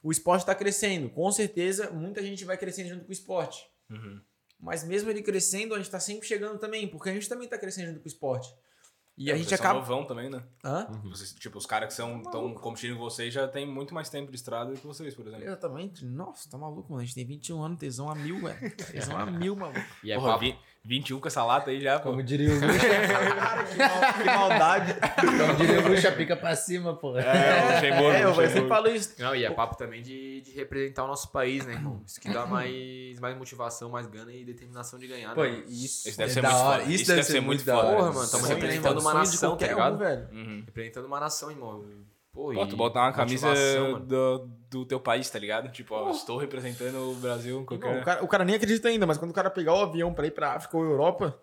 O esporte tá crescendo, com certeza, muita gente vai crescendo junto com o esporte. Mas mesmo ele crescendo, a gente tá sempre chegando também, porque a gente também tá crescendo junto com o esporte. E a É, gente vocês acaba. são novão também, né? Hã? Vocês, tipo, os caras que são tão competindo com vocês já tem muito mais tempo de estrada do que vocês, por exemplo. Exatamente. Nossa, tá maluco, mano. A gente tem 21 anos, tesão a mil, velho. [LAUGHS] Tesão a mil, maluco. E é Porra, papo. vi- 21 com essa lata aí já, pô. Como diria o Lucha, [LAUGHS] Cara, que, mal- que maldade. como diria o Lucha, pica pra cima, pô. É, o Luxemburgo, É, eu Luxemburgo. sempre falo isso. Não, e é papo também de, de representar o nosso país, né, irmão? Isso que dá mais, mais motivação, mais gana e determinação de ganhar, Pô, né? isso, Isso deve é ser da muito hora. foda. Isso, deve, ser muito da foda. hora. Porra, mano, tamo Sonho, representando uma nação, tá ligado? um, velho. Uhum. Representando uma nação, irmão. Pô, Pô, tu botar uma camisa do, do teu país, tá ligado? Tipo, ó, estou representando o Brasil em Não, qualquer... o, cara, o cara nem acredita ainda, mas quando o cara pegar o avião pra ir pra África ou Europa.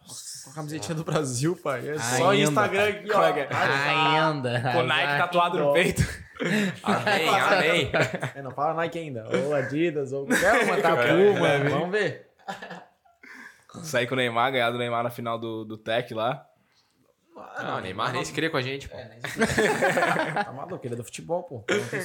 Nossa, com a camisetinha do Brasil, pai. É só Ainda. Instagram aqui, ó. Ainda. Com Nike tatuado no peito. [LAUGHS] Amém, amém. É, não fala Nike ainda. Ou Adidas, ou qualquer uma, tá Puma. é, Vamos ver. Sair com o Neymar, ganhar do Neymar na final do, do Tech lá. Não, o Neymar nem se cria com a gente, pô. É, nem [LAUGHS] Tá maluco, ele é do futebol, pô. Não tem.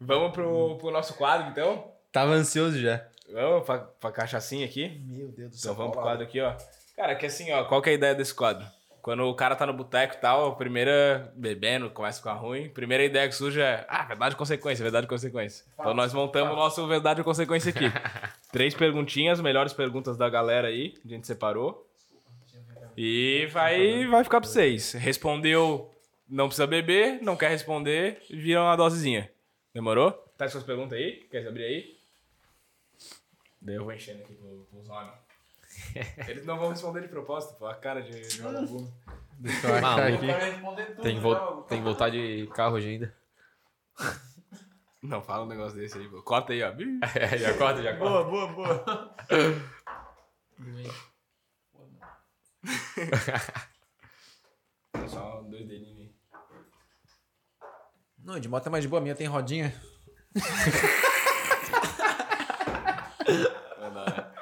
Vamos pro, pro nosso quadro, então? Tava ansioso já. Vamos pra, pra cachaçinha aqui? Meu Deus do céu. Então vamos pro quadro aqui, ó. Cara, que assim, ó, qual que é a ideia desse quadro? Quando o cara tá no boteco e tal, a primeira bebendo, começa a ficar ruim, primeira ideia que surge é, ah, verdade e consequência, verdade e consequência. Então nós montamos o nosso verdade e consequência aqui. [LAUGHS] Três perguntinhas, melhores perguntas da galera aí, a gente separou. E vai, vai ficar pra vocês. Respondeu, não precisa beber, não quer responder, vira uma dosezinha. Demorou? Tá com suas perguntas aí? Quer abrir aí? Daí eu vou enchendo aqui pro- pros homens. [LAUGHS] Eles não vão responder de propósito, pô. A cara de, de vagabundo. Deixa eu achar Maluco. aqui. Tem que, vol- tem que voltar de carro hoje ainda. Não fala um negócio desse aí, pô. Corta aí, ó. [LAUGHS] É, já corta, já corta. Boa, boa, boa. [LAUGHS] Só dois dedinhos aí. Não, de moto é mais de boa, a minha tem rodinha. [LAUGHS] Dar.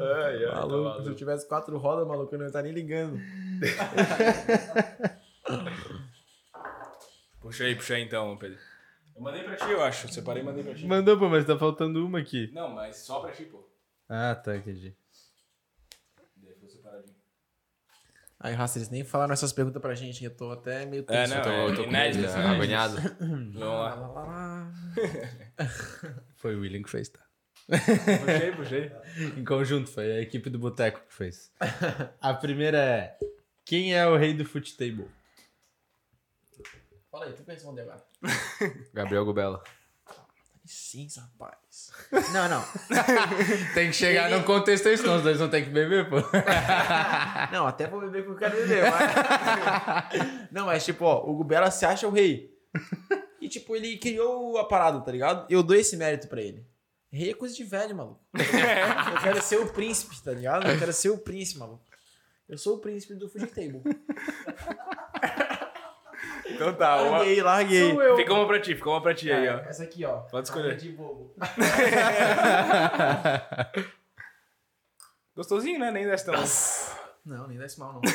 Ai, ai, Maluco, se eu tivesse quatro rodas, maluco, eu não ia estar nem ligando. Puxa aí, puxa aí então, Pedro. Eu mandei pra ti, eu acho. Separei e mandei pra ti. Mandou, pô, mas tá faltando uma aqui. Não, mas só pra ti, pô. Ah, tá, entendi. Daí eu vou separar Aí, Raça, eles nem falaram essas perguntas pra gente, eu tô até meio É, tenso. não, Eu tô, é eu tô com inédito, medo, né? agoniado. Vamos lá. Foi o William que fez, tá? Puxei, puxei. Em conjunto, foi a equipe do Boteco que fez. A primeira é: Quem é o rei do futebol? Fala aí, tu que responder agora. Gabriel Gubela. Sim, rapaz. Não, não. [LAUGHS] Tem que chegar no contexto aí, senão os dois vão ter que beber, pô. [LAUGHS] Não, até vou beber com o cara beber, mas... [LAUGHS] Não, mas tipo, ó, o Gubela se acha o rei. E tipo, ele criou a parada, tá ligado? Eu dou esse mérito pra ele. Rei é coisa de velho, maluco. Eu quero ser o príncipe, tá ligado? Eu quero ser o príncipe, maluco. Eu sou o príncipe do food table. Então tá, uma... Larguei, larguei. Fica um- uma pra ti, fica uma pra ti aí, ó. Essa aqui, ó. Pode escolher. De bobo. [LAUGHS] Gostosinho, né? Nem desce tão. Não, nem desce mal, não. [LAUGHS]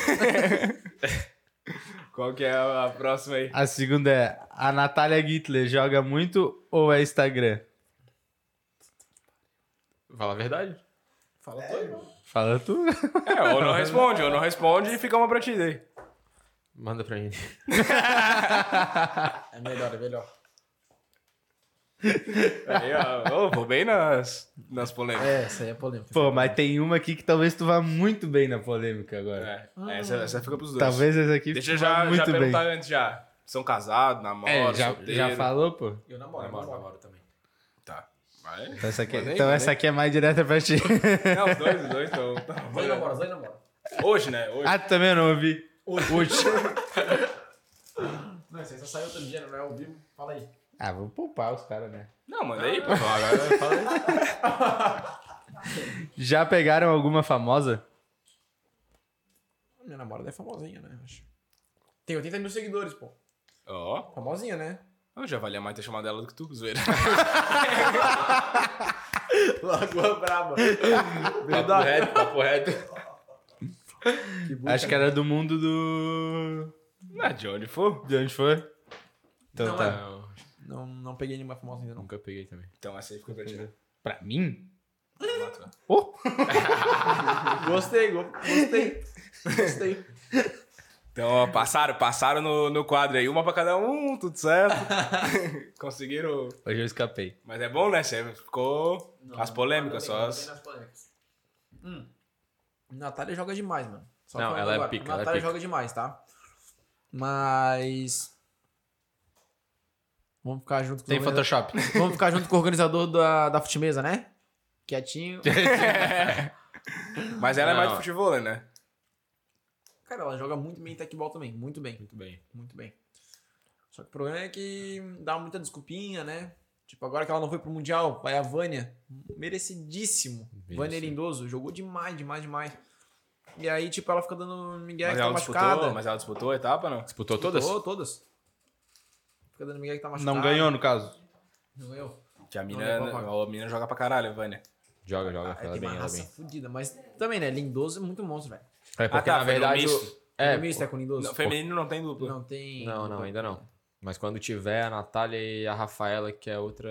Qual que é a a próxima aí? A segunda é: A Natália Gittler joga muito ou é Instagram? Fala a verdade. Fala tu aí. Fala tu. É, ou não responde, ou não responde e fica uma pra ti daí. Manda pra mim. [LAUGHS] É melhor, é melhor. Aí, ó, ô, vou bem nas, nas polêmicas. É, essa aí é polêmica. Pô, mas tem uma aqui que talvez tu vá muito bem na polêmica agora. É, essa, essa fica pros dois. Talvez essa aqui Deixa eu já, muito já bem. perguntar antes já. São casados, namoram, É, já, solteiro? já falou, pô? Eu namoro, Namoro, namoro. namoro também. Tá. Vai. Então essa aqui, Mandei, então essa aqui é mais direta pra ti. Não, os dois, os dois estão... Os dois namoram, os dois namoram. Hoje, né? Hoje. ah, tu também não ouvi. Hoje. [LAUGHS] Não, isso aí só saiu outro dia, não é ao vivo. Fala aí. Ah, vou poupar os caras, né? Não, manda aí, pô. Agora fala aí. Já pegaram alguma famosa? Minha namorada é famosinha, né? Acho. Tem 80 mil seguidores, pô. Ó, Famosinha, né? eu já valia mais ter chamado ela do que tu, zoeira. [LAUGHS] Lagoa Braba. Papo reto, papo reto. Acho que era do mundo do. É de onde for. De onde foi? Então Não, tá. Não, Não, não peguei nenhuma famosa ainda, não. nunca peguei também. Então essa aí fica pra ti. Pra mim? Oh! [LAUGHS] Gostei, go- gostei. Gostei. Então, ó, passaram, passaram no, no quadro aí. Uma pra cada um, tudo certo. [LAUGHS] Conseguiram. Hoje eu escapei. Mas é bom, né? Você ficou as polêmicas, Não, só não as... Hum. Natália joga demais, mano. Só Não, ela é agora. pica, ela é Natália pica. joga demais, tá? Mas. Vamos ficar junto com Tem Photoshop. [LAUGHS] Vamos ficar junto com o organizador da, da Futimesa, né? Quietinho. [LAUGHS] Mas ela é mais de Não. futebol, né? Cara, ela joga muito bem tecball também. Muito bem. Muito bem. Muito bem. Só que o problema é que dá muita desculpinha, né? Tipo, agora que ela não foi pro Mundial, vai a Vânia. Merecidíssimo. Merecido. Vânia Lindoso. Jogou demais, demais, demais. E aí, tipo, ela fica dando Miguel Mas que tá machucada. disputou, mas ela disputou a etapa, não? Disputou todas? Disputou todas. Fica dando Miguel que tá machucada. Não ganhou, no caso. Não ganhou. Que a mina, a mina joga pra caralho, a Vânia. Joga, joga. É, ela tem bem, ela raça bem. fodida. Mas também, né? Lindoso é muito monstro, velho. É porque, tá, na verdade... É, É, misto é com Lindoso? Não, feminino não tem dupla. Não tem... Não, não, ainda não. Mas quando tiver a Natália e a Rafaela, que é outra.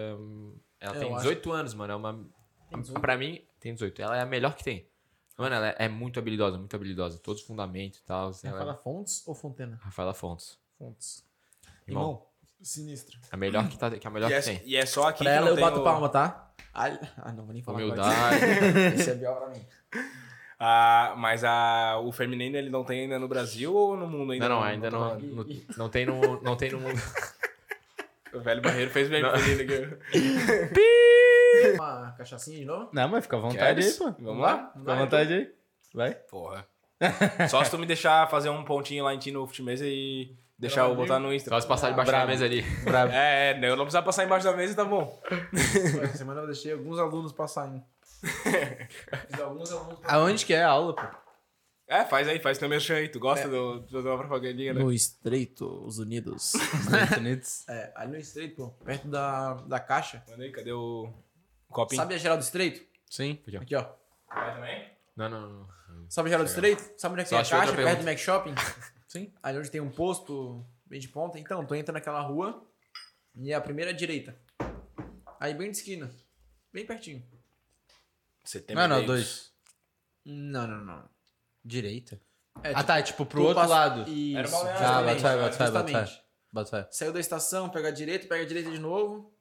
Ela É, tem eu acho- 18 anos, mano. É uma. Tem 18? Pra mim, tem 18. Ela é a melhor que tem. Mano, ela é muito habilidosa, muito habilidosa. Todos os fundamentos e tal. Fala é... Fontes ou Fontena? Rafaela Fontes. Fontes. Irmão, Irmão, sinistro. a melhor que, tá, que é a melhor E é, que tem. e é só aqui Pra que ela não eu bato o- palma, tá? Ah, ah, não vou nem falar. Humildade. [LAUGHS] Esse é bial pra mim. Ah, mas a, o feminino ele não tem ainda no Brasil ou no mundo ainda? Não, não, ainda tá não, não, não tem no, não tem no mundo. [LAUGHS] O velho barreiro fez bem feminino aqui. [LAUGHS] Uma cachaçinha de novo? Não, mas fica à vontade Queres? aí, pô. Vamos lá? Fica à vontade aí. Vai. Porra. Só se tu me deixar fazer um pontinho lá em ti no Futimesa e deixar eu botar no Insta. Só se passar debaixo da mesa ali. Bravo. É, é, eu não precisava passar embaixo da mesa e tá bom. Essa semana eu deixei alguns alunos passarem. [LAUGHS] Fiz alguns alunos. Aonde que é a aula, pô? É, faz aí, faz teu merchan aí. Tu gosta do, de fazer uma propagandinha, né? No Estreito, os Unidos. [LAUGHS] Estados Unidos. é, ali no Estreito, pô, perto da, da caixa. Manda aí, cadê o copinho? Sabe a geral do Estreito? Sim. Aqui, ó. Aqui, ó. Vai também? Não, não, não. Sabe a geral do Estreito? Sabe onde é que Só tem a caixa? Perto do. Mac Shopping? [LAUGHS] Sim. Ali onde tem um posto bem de ponta. Então, tu entra naquela rua e é a primeira direita. Aí bem de esquina. Bem pertinho. Setembro. Não, não, dois. Não, não, não. Direita. É, Ah, tá, tipo, pro outro passa- lado. Isso. Era Ah, fé. justamente. Bota fé. Saiu da estação, pega a direita, pega a direita de novo.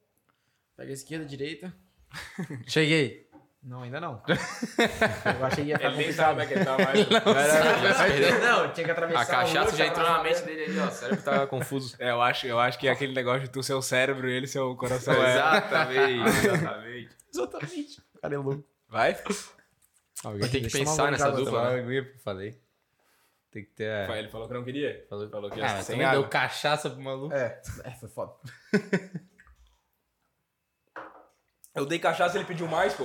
Pega a esquerda, direita. [LAUGHS] Cheguei. Não, ainda não. [LAUGHS] Eu achei que ia ficar Ele nem sabe é que ele tá [LAUGHS] mais. Se perdeu. Não, tinha que atravessar A cachaça já entrou na mente dele ali, ó. O cérebro tá confuso. É, eu acho, eu acho que é aquele negócio de tu ser o cérebro e ele ser o coração. é. Exatamente, exatamente. Exatamente. Cara, é louco. Vai? Alguém tem que pensar nessa dupla, né? aguinha, falei. Tem que ter. Vai, Ele falou que não queria. Falou, Falou que ah, ia mas sem deu cachaça pro maluco. É, é, foi foda. [LAUGHS] Eu dei cachaça e ele pediu mais, pô.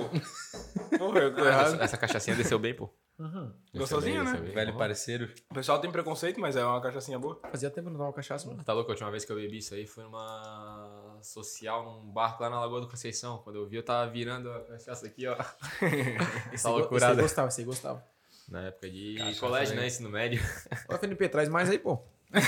Porra, eu tô Ah, errado. essa, essa cachaçinha desceu bem, pô. Uhum. Gostosinho, né? Velho Uhum. parceiro. O pessoal tem preconceito, mas é uma cachaçinha boa. Fazia tempo que eu não tomava cachaça, mano. Tá louco? A última vez que eu bebi isso aí foi numa social, num barco lá na Lagoa do Conceição. Quando eu vi, eu tava virando a cachaça aqui, ó. [LAUGHS] Esse Essa go-. Esse aí gostava, esse aí gostava. Na época de Cachaça colégio, aí. né? Ensino médio. [LAUGHS] Ô, FNP, traz mais aí, pô. [LAUGHS]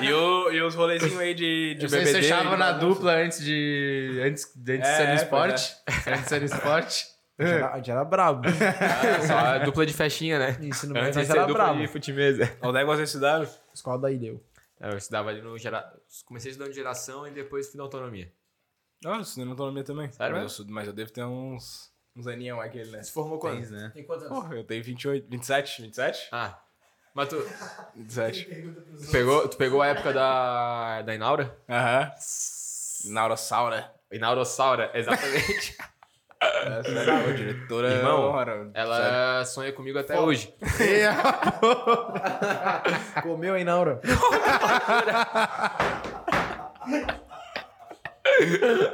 E, o, e os rolezinhos aí de, de Vocês bebedeira. fechavam de na dupla antes de. Antes, antes de É, ser no é, esporte. Antes de ser no esporte. A gente era, a gente era brabo. Ah, [LAUGHS] só a dupla de festinha, né? Ensino Antes médio, de nós ser era dupla brabo. de futimesa. Onde é que vocês estudaram? Escola daí deu. Eu estudava ali no gera... Comecei estudando geração e depois fui na autonomia. Ah, eu estudei na autonomia também. Sério mas, eu, mesmo? estudo- mas eu devo ter uns, uns aninhos aquele, né? Se formou quando? Tens, né? Tem quantos anos? Porra, eu tenho 28, 27, 27? Ah, mas tu, 27. tu, pegou, tu pegou a época da, da Inaura? Aham. Naurossaura. Inaurossaura, exatamente. [LAUGHS] É, sério, a diretora. Irmão, sério. Ela sonha comigo até hoje. [LAUGHS] Comeu aí, Naura. [LAUGHS]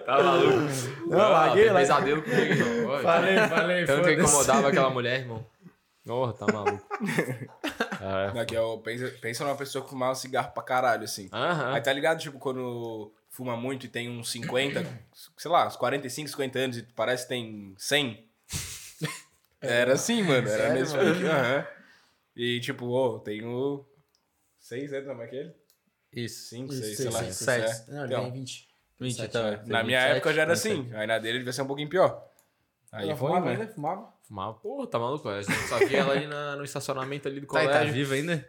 Tá maluco? Não, Ah, larguei, pesadelo comigo, irmão. Oi. Falei, falei. Tanto que incomodava aquela mulher, irmão. Porra, tá maluco. [LAUGHS] É. Daqui, ó, pensa, pensa numa pessoa que fumava cigarro pra caralho, assim. Aham. Aí tá ligado, tipo, quando fuma muito e tem uns 50, sei lá, uns 45, 50 anos e parece que tem 100. Era assim, mano. Era Sério, nesse mano? pique, aham. E tipo, ô, tenho 6 anos, como é que é ele? Isso. 5, Isso, 6, seis, sei lá. seis, seis. É. Não, ele Então, tem 20. 20, 27, tá. né? Tem Na minha 27, época já era 27. assim. Aí na dele devia ser um pouquinho pior. Aí Ela foi, fumava né? ainda? Fumava? Fumava, porra, tá maluco? A gente só via ela ali na- no estacionamento ali do Tá, e colégio. tá viva ainda?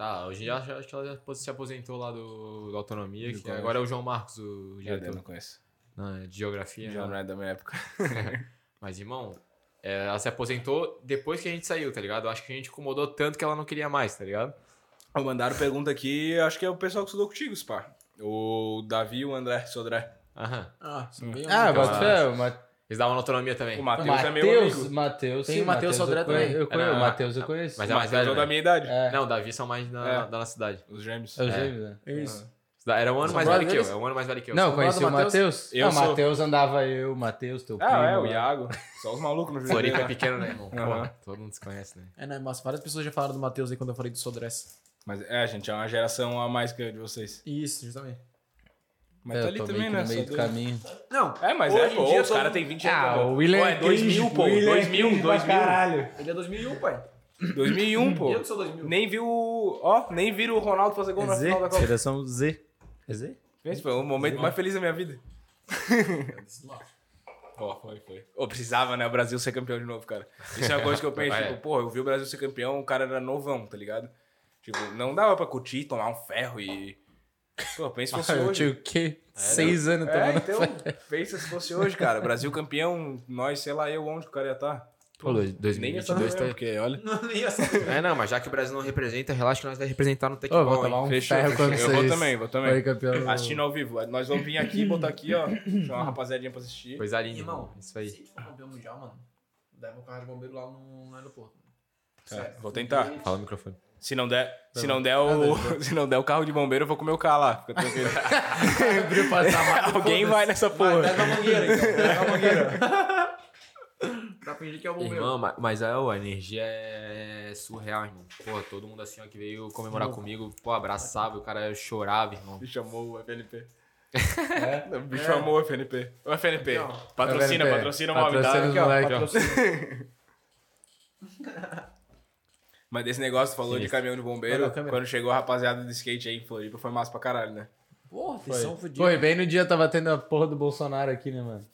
Tá, hoje já, já- acho que ela já se aposentou lá do, da autonomia, Do que agora é o João Marcos, o Já diretor. não conheço. Não, é de geografia. Já né? não é da minha época. [LAUGHS] Mas, irmão, é, ela se aposentou depois que a gente saiu, tá ligado? Eu acho que a gente incomodou tanto que ela não queria mais, tá ligado? Mandaram pergunta aqui, acho que é o pessoal que estudou contigo, Spa. O Davi e o André Sodré. Aham. Ah, são bem Ah, bota fé. Eles davam autonomia também. O Matheus é meu amigo. Matheus. Tem sim, o Matheus eu Sodré também. Eu conheço, É, o Matheus eu Ah, conheço. Mas é mais Matheus velho, é da né? minha idade. É. Não, o Davi são mais da, É. da nossa cidade. Os gêmeos. É o É. gêmeo, né? Isso. Era um ano mais velho que eu. É um ano mais velho que eu. Não, conheci o Matheus? Matheus. Eu Não, o. Matheus andava eu, o Matheus, teu primo. Ah, é, o lá. Iago. Só os malucos no [LAUGHS] Floripa é pequeno, né, irmão? Todo mundo se conhece, né? É, né, mas várias pessoas já falaram do Matheus aí quando eu falei do Sodress. Mas é, gente, é uma geração a mais que de vocês. Isso, justamente. Mas É, tá eu ali tô também, né? no meio do caminho. Não, É, mas hoje é, pô, dia os todo- caras têm 20 anos. Ah, o William Pô, é 2000, pô. 2000, 2000. ele é 2001, pai. 2001, [LAUGHS] pô. Eu que sou 2000. Nem viu, o- ó, nem viram o Ronaldo fazer gol na Z, final da Copa. geração Z. É Z? Esse foi o momento mais feliz da minha vida. Ó, foi, foi. Ô, precisava, né, o Brasil ser campeão de novo, cara. Isso é uma coisa que eu penso, É. tipo, pô, eu vi o Brasil ser campeão, o cara era novão, tá ligado? Tipo, não dava pra curtir, tomar um ferro e... Pô, pensa se fosse Eu hoje. tinha o quê? Seis anos É, tomando então, pensa se fosse hoje, cara. Brasil campeão, nós, sei lá, eu onde o cara ia estar. Pô, ia estar 2022 tá... porque, olha... Não, nem assim. [LAUGHS] É, não, mas já que o Brasil não representa, relaxa que nós vai representar no Tecbol, vou hein? tomar um Fechou, ferro fechou. quando Eu vou vocês também, vou também. forem campeão. Assistindo ao vivo. Nós vamos vir aqui, botar aqui, ó. Chamar uma rapaziadinha pra assistir. Coisa linda, Irmão. Isso aí. Se for campeão mundial, mano, leva o carro de bombeiro lá no, no aeroporto. Tá, vou tentar. Fala no microfone. Se não der, se não der o, [LAUGHS] se não der o carro de bombeiro, eu vou comer o carro lá. Fica tranquilo. [LAUGHS] Alguém vai nessa porra. Leva a mangueira, então. Leva a mangueira. [LAUGHS] pra fingir que é o bombeiro. Irmão, ma- mas é, ó, a energia é surreal, irmão. Pô, todo mundo assim, ó, que veio comemorar comigo, pô, abraçava, o cara chorava, irmão. O bicho amou o FNP. O bicho amou o FNP. O FNP. Patrocina, FNP. patrocina o tá? Patrocina moleque, ó. Patrocínio. Mas desse negócio, tu falou de Sinistro. caminhão de bombeiro. Quando chegou a rapaziada do skate aí em Floripa, foi massa pra caralho, né? Porra, Foi. fodida. Foi, bem no dia tava tendo a porra do Bolsonaro aqui, né, mano?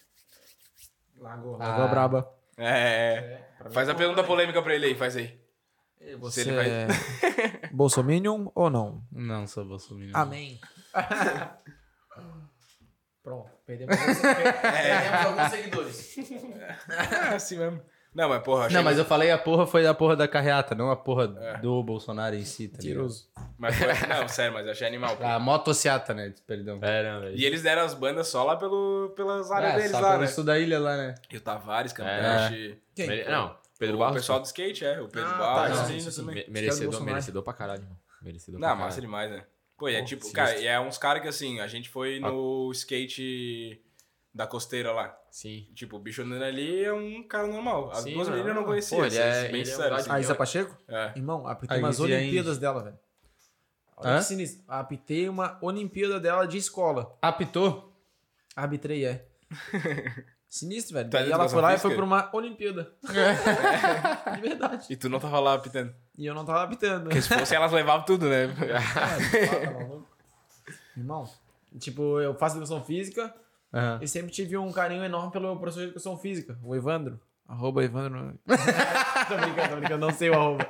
Largou. Ah. Largou a braba. É. Faz a pergunta polêmica pra ele aí, faz aí. Você ele vai- [LAUGHS] é bolsominion ou não? Não sou Bolsonaro. Amém. [LAUGHS] Pronto, perdemos, alguns- [LAUGHS] perdemos alguns seguidores. É assim mesmo. Não, mas porra, achei Não, mas eu falei a porra foi da porra da carreata, não a porra É. do Bolsonaro em si, tá ligado? Mentiroso. mas foi- Não, sério, mas eu achei animal. pô. A motociata, né? Perdão. É, não, velho. E eles deram as bandas só lá pelo, pelas áreas É, deles só lá, pelo né? sul da ilha lá, né? E o Tavares, É. Campeche. Quem? Não, Pedro o Barros. pessoal do skate, é. O Pedro Ah, tá, Barros, sim, assim, sim, sim. Me- merecedor, merecedor pra caralho, mano. Merecedor Não, pra massa caralho. demais, né? Pô, e é tipo, cara, e é uns caras que assim, a gente foi Ah. no skate da costeira lá. Sim. Tipo, o bicho andando ali é um cara normal. As Sim, duas meninas eu não conhecia. Pô, ele assim, é- bem ele é um sincero, gajo- assim. A Isa Pacheco? É. Irmão, apitei A umas é Olimpíadas dela, velho. Olha Hã? que sinistro. Apitei uma Olimpíada dela de escola. Apitou? Arbitrei, é. [LAUGHS] Sinistro, velho. Tá Daí de ela foi lá e física? foi pra uma Olimpíada. [LAUGHS] de verdade. E tu não tava lá apitando. E eu não tava apitando. Porque se fosse, elas levavam tudo, né? [LAUGHS] Ah, tá maluco. Irmão, tipo, eu faço educação física Aham. e sempre tive um carinho enorme pelo meu professor de educação física, o Evandro. Arroba Evandro. [LAUGHS] tô brincando, tô brincando, não sei o arroba.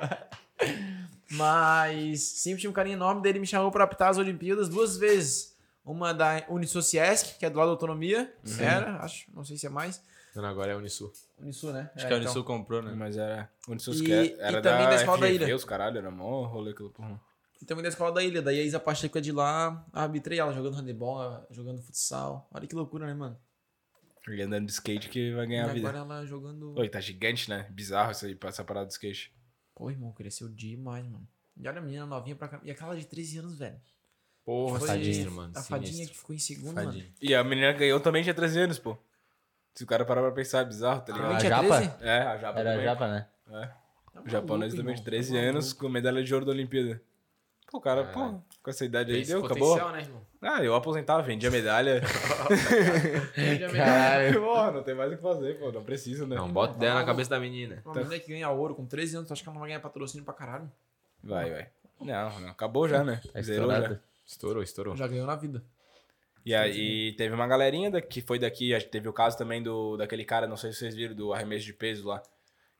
Mas sempre tive um carinho enorme dele, me chamou pra apitar as Olimpíadas duas vezes. Uma da Unisociesc, que é do lado da autonomia. Era, acho, não sei se é mais. Não, agora é Unisul. Unisul, né? Acho É, que a então. Unisul comprou, né? Mas era. E- era e também da escola da FGV, ilha. os caralho, era mó rolê aquilo, porra. E também da escola da ilha. Daí a Isa Pacheco é de lá, arbitrei ela jogando handebol, jogando futsal. Olha que loucura, né, mano? Ele andando de skate que vai E ganhar a vida. agora ela jogando. Oi, tá gigante, né? Bizarro isso aí, essa parada de skate. Pô, irmão, cresceu demais, mano. E olha a menina novinha pra cá. E aquela de 13 anos, velho. Porra, sinistro, mano. A fadinha Sinistro. que ficou em segundo, mano. E a menina que ganhou também tinha 13 anos, pô. Se o cara parar pra pensar, é bizarro, tá Também A ligado? tinha japa? 13? É, a Japa Era a também. japa, né? É. Tá O japonês maluco, também de irmão, 13 tá anos com medalha de ouro da Olimpíada. Pô, cara, pô, com essa idade aí deu, acabou. né, irmão? Ah, eu aposentava, vendia medalha. [LAUGHS] Caralho. Porra, não tem mais o que fazer, pô, não precisa, né? Não, bota ideia na cabeça da menina. Uma menina que ganha ouro com 13 anos, tu acha que ela não vai ganhar patrocínio pra caralho? Vai, vai. Não, não, acabou já, né? Tá Zerou já. Estourou, estourou. Já ganhou na vida. E aí teve uma galerinha da, que foi daqui, teve o caso também do, daquele cara, não sei se vocês viram, do arremesso de peso lá.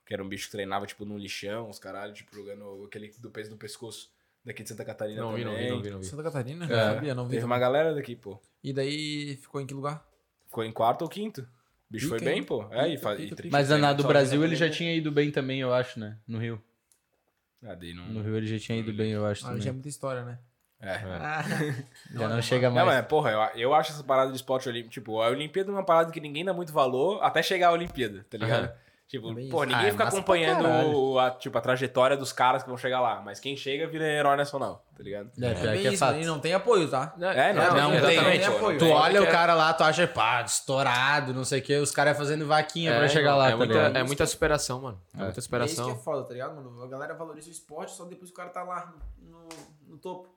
Que era um bicho que treinava, tipo, num lixão, os caralho, tipo, jogando aquele do peso do pescoço. Daqui de Santa Catarina Não vi, também. não vi, não vi, não vi. Santa Catarina? É. Não sabia, não vi. Teve também. uma galera daqui, pô. E daí ficou em que lugar? Ficou em quarto ou quinto. O bicho Pica, foi bem, hein? pô. É, e, Pica, fa- pica, e Mas na do Brasil ele já tinha ido bem também, eu acho, né? No Rio. Ah, daí não... No Rio ele já tinha ido bem, eu acho Ah, também. já é muita história, né? É. Ah, [LAUGHS] Já não chega Não, mais. mas, porra, eu, eu acho essa parada de esporte olímpico, tipo, a Olimpíada é uma parada que ninguém dá muito valor até chegar à Olimpíada, tá ligado? Aham. Tipo, É isso. ninguém Ah, é fica pra acompanhando a, tipo, a trajetória dos caras que vão chegar lá, mas quem chega vira herói nacional, tá ligado? É, é que é isso, fato. e não tem apoio, tá? É, não, tem, não exatamente. tem pô, apoio. Tu tem. olha o é- cara lá, tu acha, pá, estourado, não sei o que, os caras fazendo vaquinha pra É, chegar irmão, lá, é tá muita, é muita superação, mano. É, muita É isso que superação. é foda, tá ligado, mano? A galera valoriza o esporte só depois que o cara tá lá no, no topo.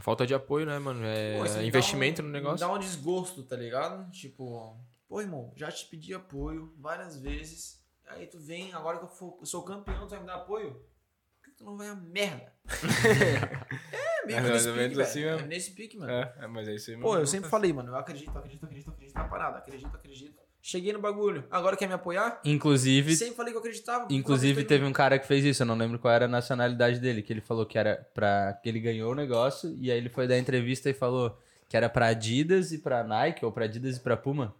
Falta de apoio, né, mano? É Pô, investimento um- no negócio. dá um desgosto, tá ligado? Tipo, pô, irmão, já te pedi apoio várias vezes. Aí tu vem, agora que eu, for, eu sou campeão, tu vai me dar apoio? Por que tu não vai a merda? [LAUGHS] é, meio É que mais nesse pique, assim. É nesse pique, mano. É, é, mas é isso aí Pô, mesmo. eu sempre falei, mano, eu acredito, acredito, acredito, acredito na parada. Acredito, acredito. Cheguei no bagulho. Agora quer me apoiar? Inclusive, Sempre falei que eu acreditava. inclusive teve um cara que fez isso, eu não lembro qual era a nacionalidade dele, que ele falou que era pra. que ele ganhou o negócio, e aí ele foi dar entrevista e falou que era pra Adidas e pra Nike, ou pra Adidas e pra Puma.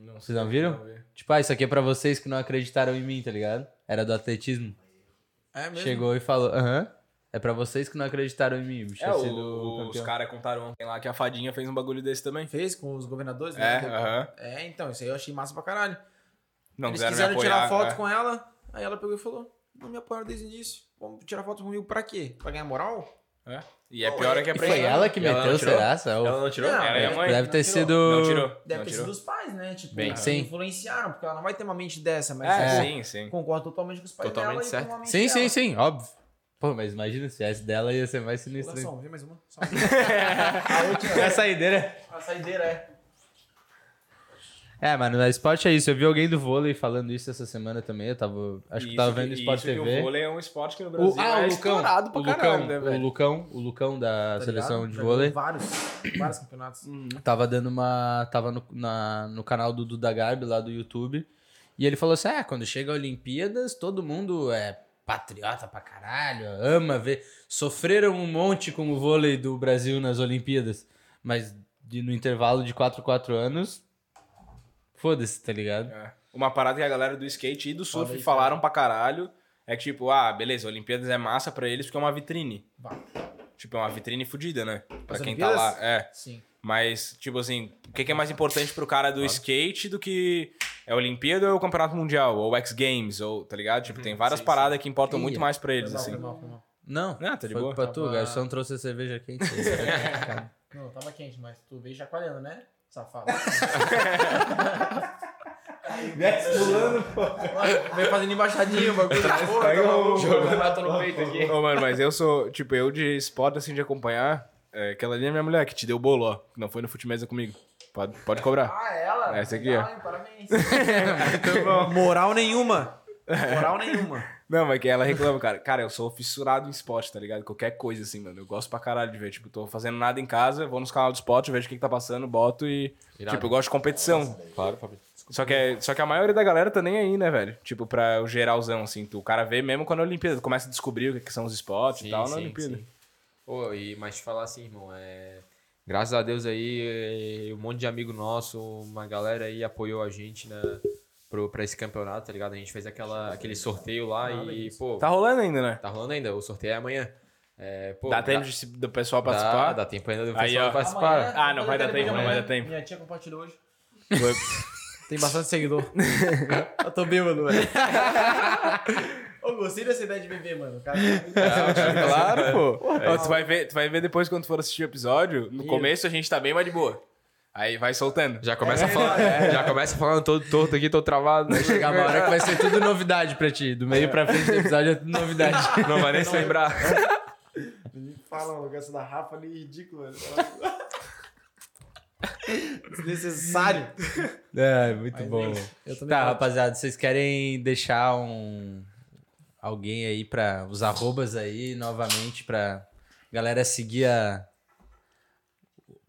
Não Vocês não viram? vi. Tipo, ah, isso aqui é pra vocês que não acreditaram em mim, tá ligado? Era do atletismo. É mesmo? Chegou e falou, aham. É pra vocês que não acreditaram em mim, bicho. É, o- sido os caras contaram ontem lá que a fadinha fez um bagulho desse também. Fez com os governadores, É, né? aham. É, então, isso aí eu achei massa pra caralho. Não Eles quiseram apoiar. tirar foto é. com ela, aí ela pegou e falou: Não me apoiaram desde o início. Vamos tirar foto comigo pra quê? Pra ganhar moral? É. E é pior é que é pra foi ela que ela meteu, não tirou? será? Ela não tirou? Não, Ela e a é, mãe. Deve ter sido. Não tirou. Deve não ter tirou. sido os pais, né? Tipo, Bem, que sim. influenciaram, porque ela não vai ter uma mente dessa, mas É, eu sim, sim. concordo totalmente com os pais Totalmente dela certo. a Sim, sim, sim, óbvio. Pô, mas imagina se essa dela ia ser mais hein? som, vem mais uma. Só uma. [LAUGHS] a última. A saideira. A saideira é. É, mano, no esporte é isso. Eu vi alguém do vôlei falando isso essa semana também. Eu tava. Acho que Isso tava vendo Sport isso que TV. o vôlei é um esporte que no O, Brasil ah, é o Lucão. estourado pra o caralho, Lucão, né, o velho? Lucão, o Lucão da Tá seleção ligado? de vôlei, Vários, vários campeonatos. tava dando uma. Tava no, na, no canal do Duda Garbi lá do YouTube. E ele falou assim: é, quando chega a Olimpíadas, todo mundo é patriota pra caralho, ama ver. Sofreram um monte com o vôlei do Brasil nas Olimpíadas, mas de- no intervalo de 4 4 anos, foda-se, tá ligado? É. Uma parada que a galera do skate e do surf Fala aí, falaram pra caralho é que, tipo, ah, beleza, Olimpíadas é massa pra eles porque é uma vitrine. Bah. Tipo, é uma vitrine fodida, né? Pra As quem tá Olimpíadas? lá. É. Sim. Mas, tipo assim, o que, que é mais importante pro cara do skate do que é a Olimpíada ou o Campeonato Mundial, ou o X Games, ou, tá ligado? Tipo, tem várias paradas que importam muito mais pra eles, Foi mal, assim. foi mal, foi mal. Não, Ah, tá de foi boa. pra tu, o Tava- garçom trouxe a cerveja quente. [LAUGHS] Não, tava quente, mas tu veio chacoalhando, né? Safado. [LAUGHS] pulando, pô. Veio fazendo embaixadinha o bagulho. Pô. Jogando bato no peito aqui. Ô, mano, mas eu sou, tipo, eu de esporte, assim, de acompanhar, é, aquela ali é minha mulher que te deu o bolo, ó, que não foi no Futimesa comigo. Pode, pode cobrar. Ah, ela? Essa aqui, ó. Parabéns. [LAUGHS] Moral nenhuma. Moral nenhuma. Não, mas que ela reclama, cara. Cara, eu sou fissurado em esporte, tá ligado? Qualquer coisa, assim, mano. Eu gosto pra caralho de ver. Tipo, tô fazendo nada em casa, vou nos canais do esporte, vejo o que, que tá passando, boto e. Irado. Tipo, eu gosto de competição. Claro, Fabrício. Só que, é- só que a maioria da galera tá nem aí, né, velho? Tipo, pra o geralzão, assim. Tu, o cara vê mesmo quando é a Olimpíada. Tu começa a descobrir o que, que são os esportes e tal na Olimpíada. Pô, e, mas te falar assim, irmão, é... Graças a Deus aí, é, um monte de amigo nosso, uma galera aí apoiou a gente na, pro, pra esse campeonato, tá ligado? A gente fez aquela, aquele sorteio lá e, pô, Tá rolando ainda, né? tá rolando ainda, o sorteio é amanhã. É, pô, Dá tempo de do pessoal dá, participar? dá tempo ainda do Aí, pessoal ó. participar. Ah, não vai dar tempo, não vai dar tempo. Minha tia compartilhou hoje. Foi- [LAUGHS] Tem bastante seguidor. [LAUGHS] eu tô bêbado, velho. [LAUGHS] Eu gostei dessa ideia de beber, mano. O cara tá Claro, pô. Ó, tu, vai ver, tu vai ver depois quando for assistir o episódio. No começo a gente tá bem mais de boa. Aí vai soltando. Já começa, falando, [LAUGHS] já começa falando todo torto aqui, tô travado. Vai Chegar uma hora que vai ser tudo novidade pra ti. Do meio pra frente do episódio é tudo novidade. [LAUGHS] Não vai nem se lembrar. Fala um negócio da Rafa ali, ridículo. [LAUGHS] Desnecessário. É, muito Mas, bom. Tá, gosto. rapaziada, vocês querem deixar um alguém aí para os arrobas aí novamente pra galera seguir a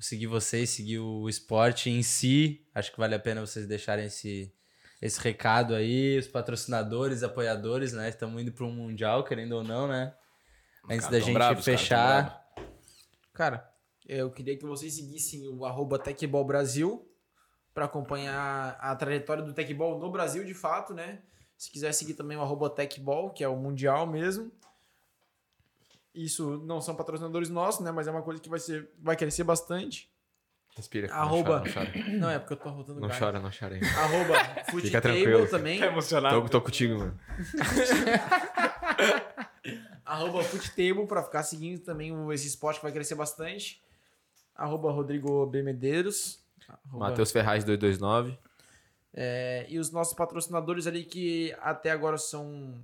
seguir vocês, seguir o esporte em si. Acho que vale a pena vocês deixarem esse esse recado aí, os patrocinadores, apoiadores, né? Estamos indo para um mundial, querendo ou não, né? Antes Cara, da gente bravos, cara, fechar, Cara, eu queria que vocês seguissem o arroba Techball Brasil para acompanhar a trajetória do Techball no Brasil, de fato, né? Se quiser seguir também o arroba Techball, que é o mundial mesmo. Isso não são patrocinadores nossos, né? Mas é uma coisa que vai, ser, vai crescer bastante. Respira. Arroba. Não chora, não chora. [COUGHS] Não, é porque eu tô rotando Não gás. chora, não chora aí. Arroba Food [LAUGHS] Fica Table tranquilo. também. Tá emocionado. Tô, tô contigo, mano. [LAUGHS] Arroba Foottable pra ficar seguindo também esse esporte que vai crescer bastante. Arroba Rodrigo B. Medeiros. Arroba- Matheus Ferraz 229. É, e os nossos patrocinadores ali que até agora são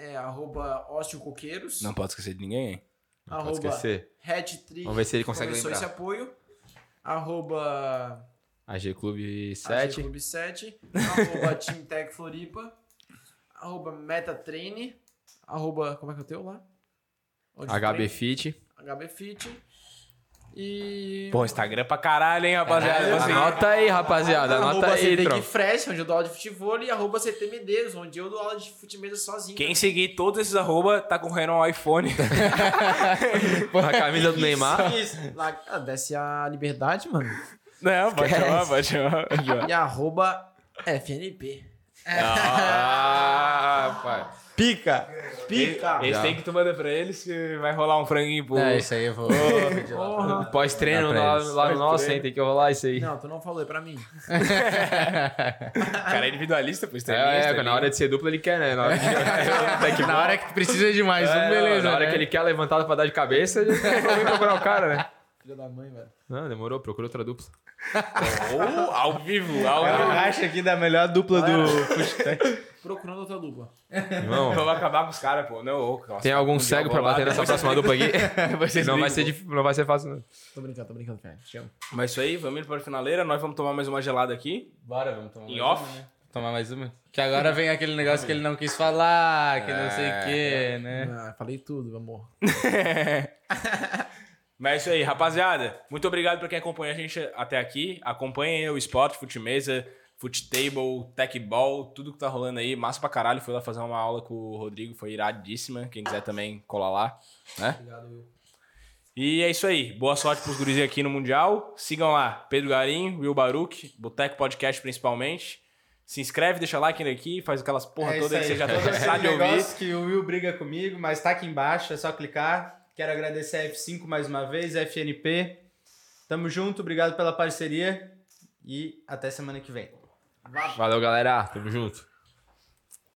é, arroba Coqueiros. Não pode esquecer de ninguém, hein? Não pode arroba esquecer. Hat-Trick. Vamos ver se ele consegue começou esse lembrar. apoio. Arroba AG Clube AG 7. Clube 7. Arroba [LAUGHS] Team Tech Floripa. Arroba Metatrain. Arroba, como é que é o teu lá? Onde HB E... Pô, Instagram pra caralho, hein, rapaziada? Caralho, Você- Anota aí, rapaziada. Anota arroba aí, CT tron. Fresh, onde eu dou aula de futebol, e arroba CT Medeiros, onde eu dou aula de futebol sozinho. Quem seguir todos esses arroba tá concorrendo ao iPhone. [LAUGHS] A camisa do Neymar. Isso. Lá, ah, desce a liberdade, mano. Não, pode chamar, pode chamar. pode chamar. E arroba FNP. Ah, pai. Pica. Pica! Esse Já. tem que tu manda pra eles que vai rolar um franguinho pro... É, isso aí eu vou. Porra. Pós-treino lá, eles. lá no nosso, hein? Tem que rolar isso aí. Não, tu não falou, é pra mim. O cara é individualista, pô. É, extremista, é, na hora de ser dupla ele quer, né? Na hora, de... [LAUGHS] Na hora que precisa de mais um, É, beleza. na hora né? que ele quer levantada pra dar de cabeça, ele vai procurar o cara, né? Filha da mãe, velho. Não, demorou, procura outra dupla. Ou ao vivo, ao É o vivo. racha aqui da melhor dupla do. Procurando outra dupla. Irmão, Vamos acabar com os caras, pô. Não, ô, nossa, tem algum um cego eu pra vou bater nessa próxima dupla aqui? [LAUGHS] Vocês Não vai, ser, dif- não vai ser fácil, não. Tô brincando, tô brincando, Fernando. Te amo. Mas isso aí, vamos indo pra finaleira. Nós vamos tomar mais uma gelada aqui. Bora, vamos tomar Em mais off. uma, né? Tomar mais uma. Que agora vem aquele negócio que ele não quis falar, que não sei o quê, né? Ah, falei tudo, amor. [LAUGHS] Mas é isso aí, rapaziada. Muito obrigado pra quem acompanha a gente até aqui. Acompanhem o Esporte Futimesa. Footable, Tech Ball, tudo que tá rolando aí. Massa pra caralho. Fui lá fazer uma aula com o Rodrigo, foi iradíssima. Quem quiser também colar lá, né? Obrigado, Will. E é isso aí. Boa sorte pros guris aqui no Mundial. Sigam lá, Pedro Garim, Will Baruch, Boteco Podcast principalmente. Se inscreve, deixa like aqui, faz aquelas porra É toda aí que você já tá [LAUGHS] cansado de aquele ouvir. que o Will briga comigo, mas tá aqui embaixo, é só clicar. Quero agradecer a F5 mais uma vez, FNP. Tamo junto, obrigado pela parceria e até semana que vem. Valeu, galera. Tamo junto.